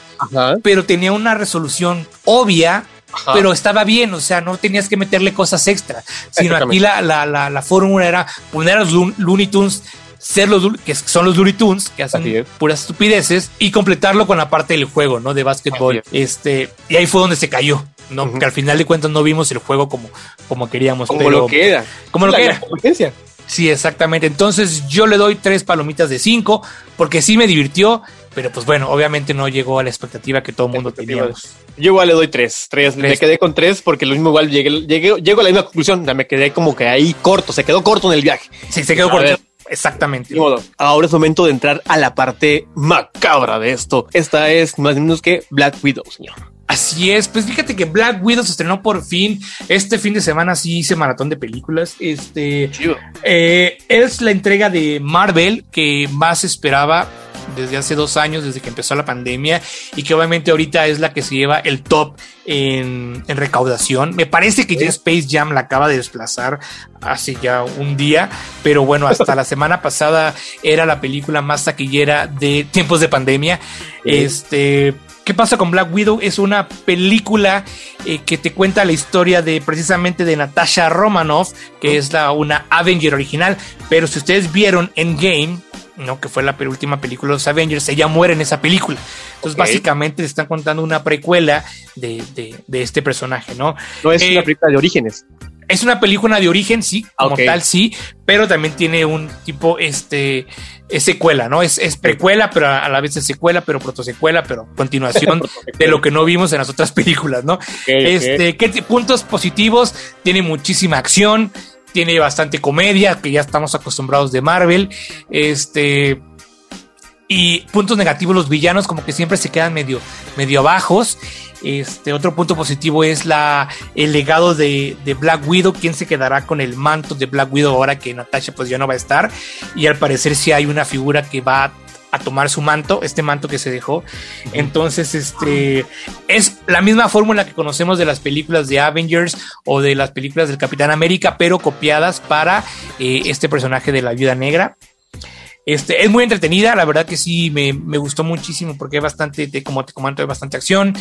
pero tenía una resolución obvia pero estaba bien, o sea, no tenías que meterle cosas extra, sino aquí la, la, la, fórmula era poner a los Looney Tunes ser los que son los Looney Tunes que hacen puras estupideces y completarlo con la parte del juego, ¿no? De básquetbol. Este, y ahí fue donde se cayó, ¿no? Que al final de cuentas no vimos el juego como, como queríamos. Como lo que era. Como lo que era. Sí, exactamente. Entonces yo le doy tres palomitas de cinco porque sí me divirtió, pero pues bueno, obviamente no llegó a la expectativa que todo el mundo tenía. Yo igual le doy tres, tres. Me quedé con tres porque lo mismo igual llegué, llegué, llego a la misma conclusión. Me quedé como que ahí corto, se quedó corto en el viaje. Sí, se quedó corto. Exactamente. Ahora es momento de entrar a la parte macabra de esto. Esta es más o menos que Black Widow, señor. Así es, pues fíjate que Black Widow se estrenó por fin. Este fin de semana sí hice maratón de películas. Este eh, es la entrega de Marvel que más esperaba desde hace dos años, desde que empezó la pandemia, y que obviamente ahorita es la que se lleva el top en, recaudación. Me parece que ya Space Jam la acaba de desplazar hace ya un día, pero bueno, hasta la semana pasada era la película más taquillera de tiempos de pandemia. Este ¿Qué pasa con Black Widow? Es una película eh, que te cuenta la historia de precisamente de Natasha Romanoff, que es la, una Avenger original. Pero si ustedes vieron Endgame, ¿no? que fue la última película de los Avengers, ella muere en esa película. Entonces, básicamente, te están contando una precuela de, este personaje, ¿no? No es una eh, película de orígenes. Es una película de origen, sí, como tal, sí, pero también tiene un tipo, este, es secuela, ¿no? Es, es precuela, pero a la vez es secuela, pero protosecuela, pero continuación de lo que no vimos en las otras películas, ¿no? este, ¿qué puntos positivos? Tiene muchísima acción, tiene bastante comedia, que ya estamos acostumbrados de Marvel. Este. Y puntos negativos, los villanos como que siempre se quedan medio, medio bajos. Este, otro punto positivo es la, el legado de, de, Black Widow, quién se quedará con el manto de Black Widow ahora que Natasha pues ya no va a estar. Y al parecer sí hay una figura que va a tomar su manto, este manto que se dejó. Entonces, este es la misma fórmula que conocemos de las películas de Avengers o de las películas del Capitán América, pero copiadas para eh, este personaje de la Viuda Negra. Este, es muy entretenida, la verdad que sí, me, me gustó muchísimo porque es bastante, de, como te comento, es bastante acción.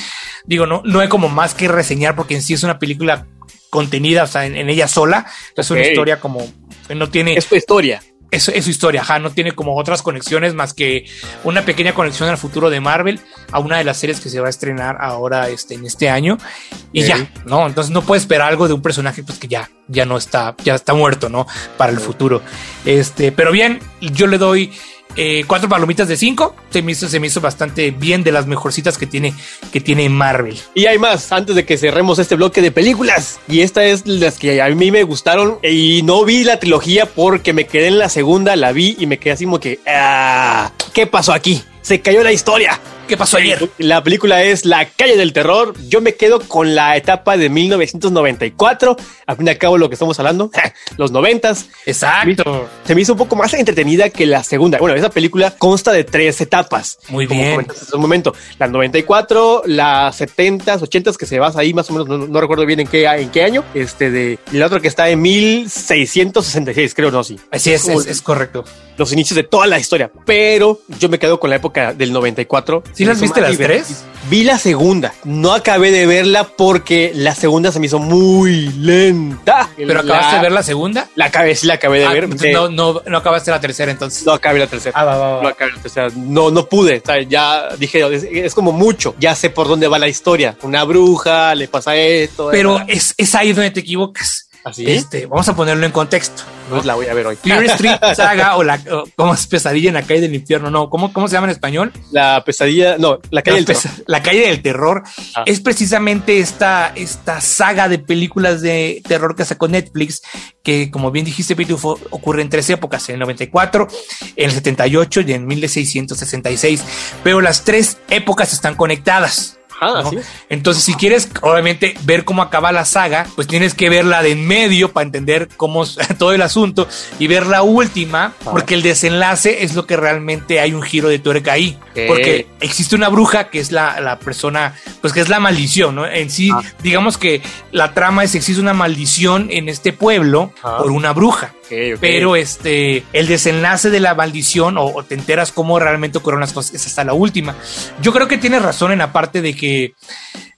Digo, no, no hay como más que reseñar porque en sí es una película contenida, o sea, en, en ella sola. Es una historia como, no tiene, Es tu historia. Es, es su historia, ajá, no tiene como otras conexiones más que una pequeña conexión al futuro de Marvel, a una de las series que se va a estrenar ahora este, en este año y ya, ¿no? Entonces no puedes esperar algo de un personaje pues que ya, ya no está, ya está muerto, ¿no? Para el futuro. Este, pero bien, yo le doy eh, cuatro palomitas de cinco, se me hizo, se me hizo bastante bien de las mejorcitas que tiene, que tiene Marvel. Y hay más, antes de que cerremos este bloque de películas. Y esta es las que a mí me gustaron. Y no vi la trilogía porque me quedé en la segunda, la vi y me quedé así como que... Ah, ¿Qué pasó aquí? Se cayó la historia. ¿Qué pasó ayer? La película es La calle del terror. Yo me quedo con la etapa de 1994. Al fin y al cabo, lo que estamos hablando, los noventas. Exacto. Se me hizo un poco más entretenida que la segunda. Bueno, esa película consta de tres etapas. Muy como bien. comentaste un momento. Las 94, las 70s, 80s, que se basa ahí más o menos, no, no recuerdo bien en qué, en qué año. Este de, y la otra que está en 1666, creo, no, sí. Así es, es correcto. Los inicios de toda la historia. Pero yo me quedo con la época del 94. ¿Sí las viste las tres? Vi la segunda. No acabé de verla porque la segunda se me hizo muy lenta. ¿Pero acabaste de ver la segunda? La acabé, sí la acabé de Ah, ver. no, no, no acabaste la tercera entonces. no acabé la tercera. Ah, va, va, va. No acabé la tercera. No, no pude. Ya dije, es, como mucho. Ya sé por dónde va la historia. Una bruja, le pasa esto. Pero es, es ahí donde te equivocas. ¿Así? Este, vamos a ponerlo en contexto. pues la voy a ver hoy. Fear Street Saga o la o, ¿cómo es pesadilla en la calle del infierno? No, ¿cómo, cómo se llama en español? La pesadilla, no, la calle La, del terror. la calle del terror Ah. es precisamente esta, esta saga de películas de terror que sacó Netflix, que como bien dijiste, Pitufo, ocurre en tres épocas, en el 94, en el 78 y en 1666, pero las tres épocas están conectadas. Entonces, si quieres, obviamente, ver cómo acaba la saga, pues tienes que verla de en medio para entender cómo es todo el asunto y ver la última, Ah. porque el desenlace es lo que realmente hay un giro de tuerca ahí. Porque existe una bruja que es la, la persona, pues que es la maldición, ¿no? En sí, Ah. digamos que la trama es existe una maldición en este pueblo Ah. por una bruja. Pero este, el desenlace de la maldición o, o te enteras cómo realmente ocurrieron las cosas es hasta la última. Yo creo que tienes razón en la parte de que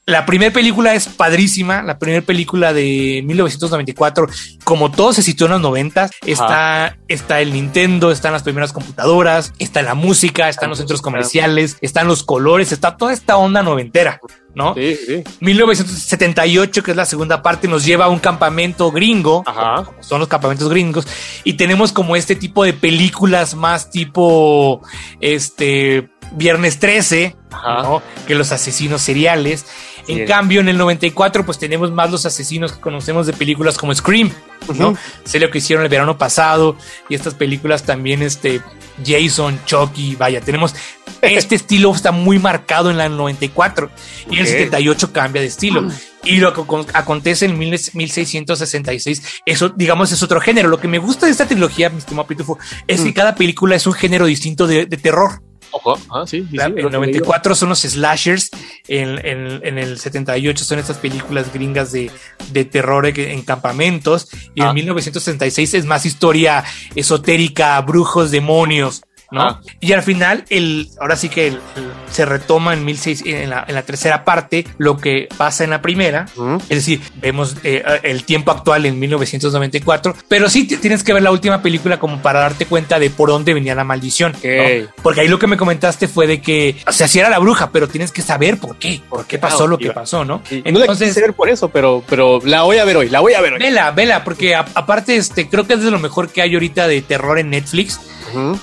la primera película es padrísima, la primera película de 1994, como todo se situó en los 90, está, está el Nintendo, están las primeras computadoras, está la música, están los centros comerciales, están los colores, está toda esta onda noventera, ¿no? Sí, sí. 1978, que es la segunda parte, nos lleva a un campamento gringo, Ajá. como son los campamentos gringos, y tenemos como este tipo de películas más tipo este Viernes 13, Ajá. ¿No? que los asesinos seriales. En cambio, en el 94, pues tenemos más los asesinos que conocemos de películas como Scream, ¿no? Ujú. Sé lo que hicieron el verano pasado y estas películas también, este Jason, Chucky, vaya, tenemos este estilo está muy marcado en la 94 y en el Ok. 78 cambia de estilo. Y lo que acon- acontece en 1000 1666, eso digamos es otro género. Lo que me gusta de esta trilogía, mi estimado Pitufo, es que Mm. cada película es un género distinto de, de terror. Ojo. Ah, sí, sí, en el que 94 son los slashers, en, en- en el 78 son estas películas gringas de, de terror en, en campamentos, y Ah. en 1966 es más historia esotérica, brujos, demonios. ¿No? Ah. Y al final, el, ahora sí que el- el- se retoma en, 1600 en, la, en la tercera parte lo que pasa en la primera, es decir, vemos eh, el tiempo actual en 1994, pero sí tienes que ver la última película como para darte cuenta de por dónde venía la maldición. ¿no? Porque ahí lo que me comentaste fue de que, o sea, sí era la bruja, pero tienes que saber por qué, por qué pasó Ah, lo que pasó, ¿no? Sí, no Entonces, quise ver por eso, pero, pero la voy a ver hoy, la voy a ver hoy. vela, vela, porque a- aparte, este, creo que es de lo mejor que hay ahorita de terror en Netflix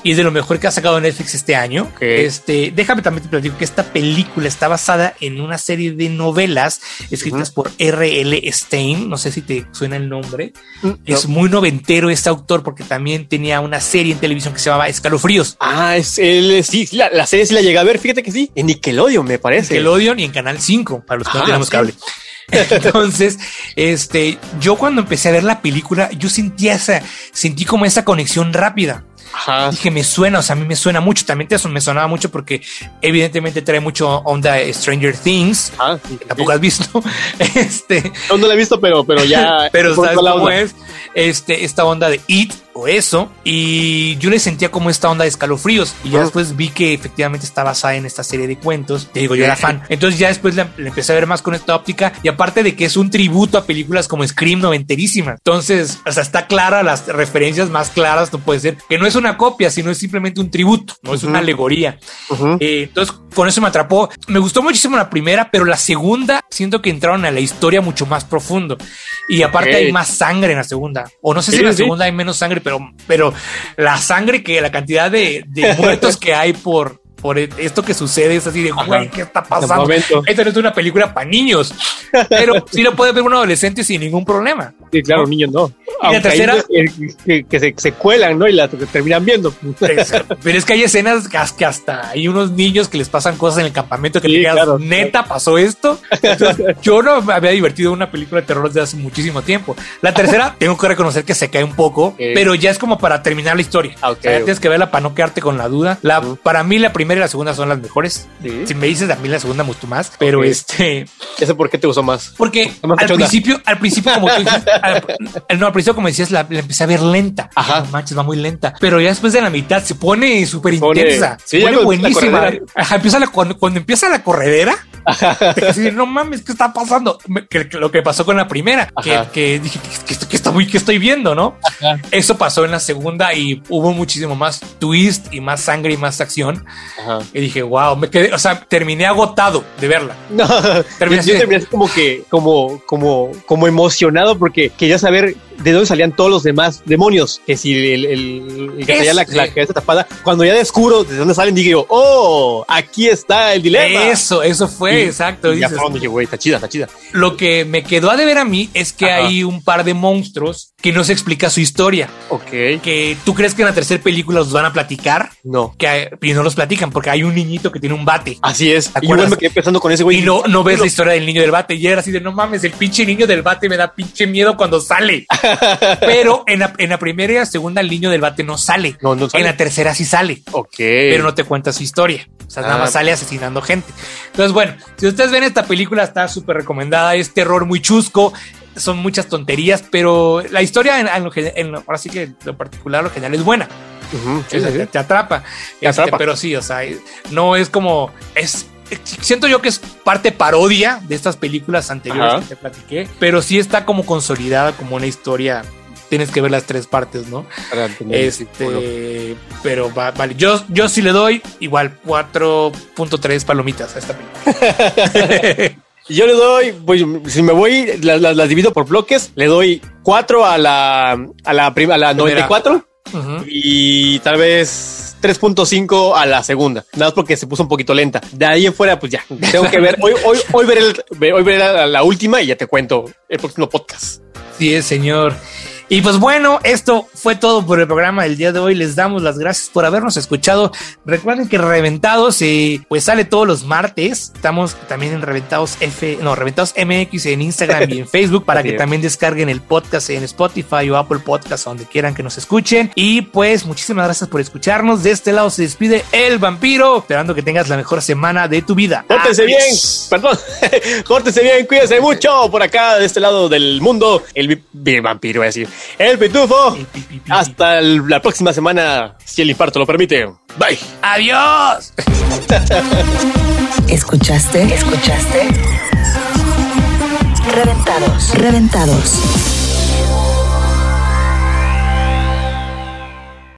Y es de lo mejor que ha sacado Netflix este año. Este, déjame también te platico que esta película está basada en una serie de novelas escritas por R.L. Stein. No sé si te suena el nombre. Mm, Es muy noventero este autor porque también tenía una serie en televisión que se llamaba Escalofríos. Ah, es sí, sí, la, la serie sí la llegué a ver, fíjate que sí, en Nickelodeon me parece. Nickelodeon y en Canal 5, para los que no Ah, tenemos sí. cable. Entonces, este, yo cuando empecé a ver la película, yo sentía esa, sentí como esa conexión rápida. Ajá. Dije, me suena, o sea, a mí me suena mucho. También te me sonaba mucho porque evidentemente trae mucho onda Stranger Things. Ajá, sí, sí. Tampoco has visto. Este, No, no la he visto, pero, pero ya. pero sabes cómo es. Este, esta onda de It o eso, y yo le sentía como esta onda de escalofríos, y ya después vi que efectivamente está basada en esta serie de cuentos, te digo, yo era fan, entonces ya después le, empecé a ver más con esta óptica, y aparte de que es un tributo a películas como Scream noventerísima, entonces, o sea, está clara las referencias más claras, no puede ser, que no es una copia, sino es simplemente un tributo, no es una alegoría. Eh, entonces, con eso me atrapó. Me gustó muchísimo la primera, pero la segunda siento que entraron a la historia mucho más profundo. Y aparte hay más sangre en la segunda. O no sé si en la segunda hay menos sangre, pero, pero la sangre que la cantidad de, de muertos que hay por, por esto que sucede es así de, güey, ¿qué está pasando? Esta no es una película para niños, pero sí lo puede ver un adolescente sin ningún problema. Sí, claro, niños no. Y la tercera. Que, se, cuelan, ¿no? Y la terminan viendo. pero es que hay escenas que hasta hay unos niños que les pasan cosas en el campamento que sí, digas, neta, pasó esto. yo no me había divertido una película de terror desde hace muchísimo tiempo. La tercera, tengo que reconocer que se cae un poco, pero ya es como para terminar la historia. Ah, tienes que verla para no quedarte con la duda. La, Para mí, la primera y la segunda son las mejores. Si me dices, a mí la segunda me gustó más, pero este. ¿Ese por qué te gustó más? Porque al principio, al principio, como tú no, al principio, como decías, la, empecé a ver lenta. Ajá. manches, va muy lenta. Pero ya después de la mitad se pone súper intensa. Se pone buenísima. empieza cuando, empieza la corredera. no mames, ¿qué está pasando? Que, lo que pasó con la primera, que, dije que, está muy, que estoy viendo, ¿no? Eso pasó en la segunda y hubo muchísimo más twist y más sangre y más acción. Y dije, wow, me quedé, o sea, terminé agotado de verla. No, terminé yo, terminé como que, como, como, como emocionado porque quería saber de dónde salían todos los demás demonios. Que si el, el, que tenía la, cabeza tapada, cuando ya descubro de dónde salen, digo, oh, aquí está el dilema. Eso, eso fue, exacto. Y ya dije, güey, está chida, está chida. Lo que me quedó a deber a mí es que hay un par de monstruos que no se explica su historia. Ok. Que tú crees que en la tercera película los van a platicar. No. Que y no los platican porque hay un niñito que tiene un bate. Así es. Y yo me quedé pensando con ese güey. Y no, no ves la historia del niño del bate. Y era así de no mames, el pinche niño del bate me da pinche miedo cuando sale. Pero en la, en la, primera y la segunda, el niño del bate no sale. No, no En la tercera sí sale. Ok. Pero no te cuenta su historia. O sea, nada más ah. sale asesinando gente. Entonces, bueno, si ustedes ven esta película, está súper recomendada. Es terror muy chusco. Son muchas tonterías, pero la historia, en, lo, en ahora sí que lo particular, lo general es buena. Te, atrapa. Te este, atrapa. Pero sí, o sea, no es como. Es siento yo que es parte parodia de estas películas anteriores que te platiqué, pero sí está como consolidada como una historia. Tienes que ver las tres partes, ¿no? Este, pero vale, yo, yo sí le doy igual 4.3 palomitas a esta película. yo le doy, pues, si me voy, las, divido por bloques, le doy 4 a la, a la, a la 94 y tal vez 3.5 a la segunda, nada más porque se puso un poquito lenta. De ahí en fuera, pues ya, tengo que ver, hoy, hoy, hoy veré, hoy veré la, la última y ya te cuento el próximo podcast. Sí, es, señor. Y pues bueno, esto fue todo por el programa del día de hoy. Les damos las gracias por habernos escuchado. Recuerden que Reventados eh, pues sale todos los martes. Estamos también en Reventados F, no, Reventados MX en Instagram y en Facebook para que también descarguen el podcast en Spotify o Apple Podcast, donde quieran que nos escuchen. Y pues muchísimas gracias por escucharnos. De este lado se despide el vampiro, esperando que tengas la mejor semana de tu vida. Córtense bien, perdón, córtense bien, cuídense mucho por acá de este lado del mundo. El, el vampiro, a decir el pitufo. Hasta la próxima semana, si el infarto lo permite. Bye. Adiós. ¿Escuchaste? ¿Escuchaste? Reventados. Reventados.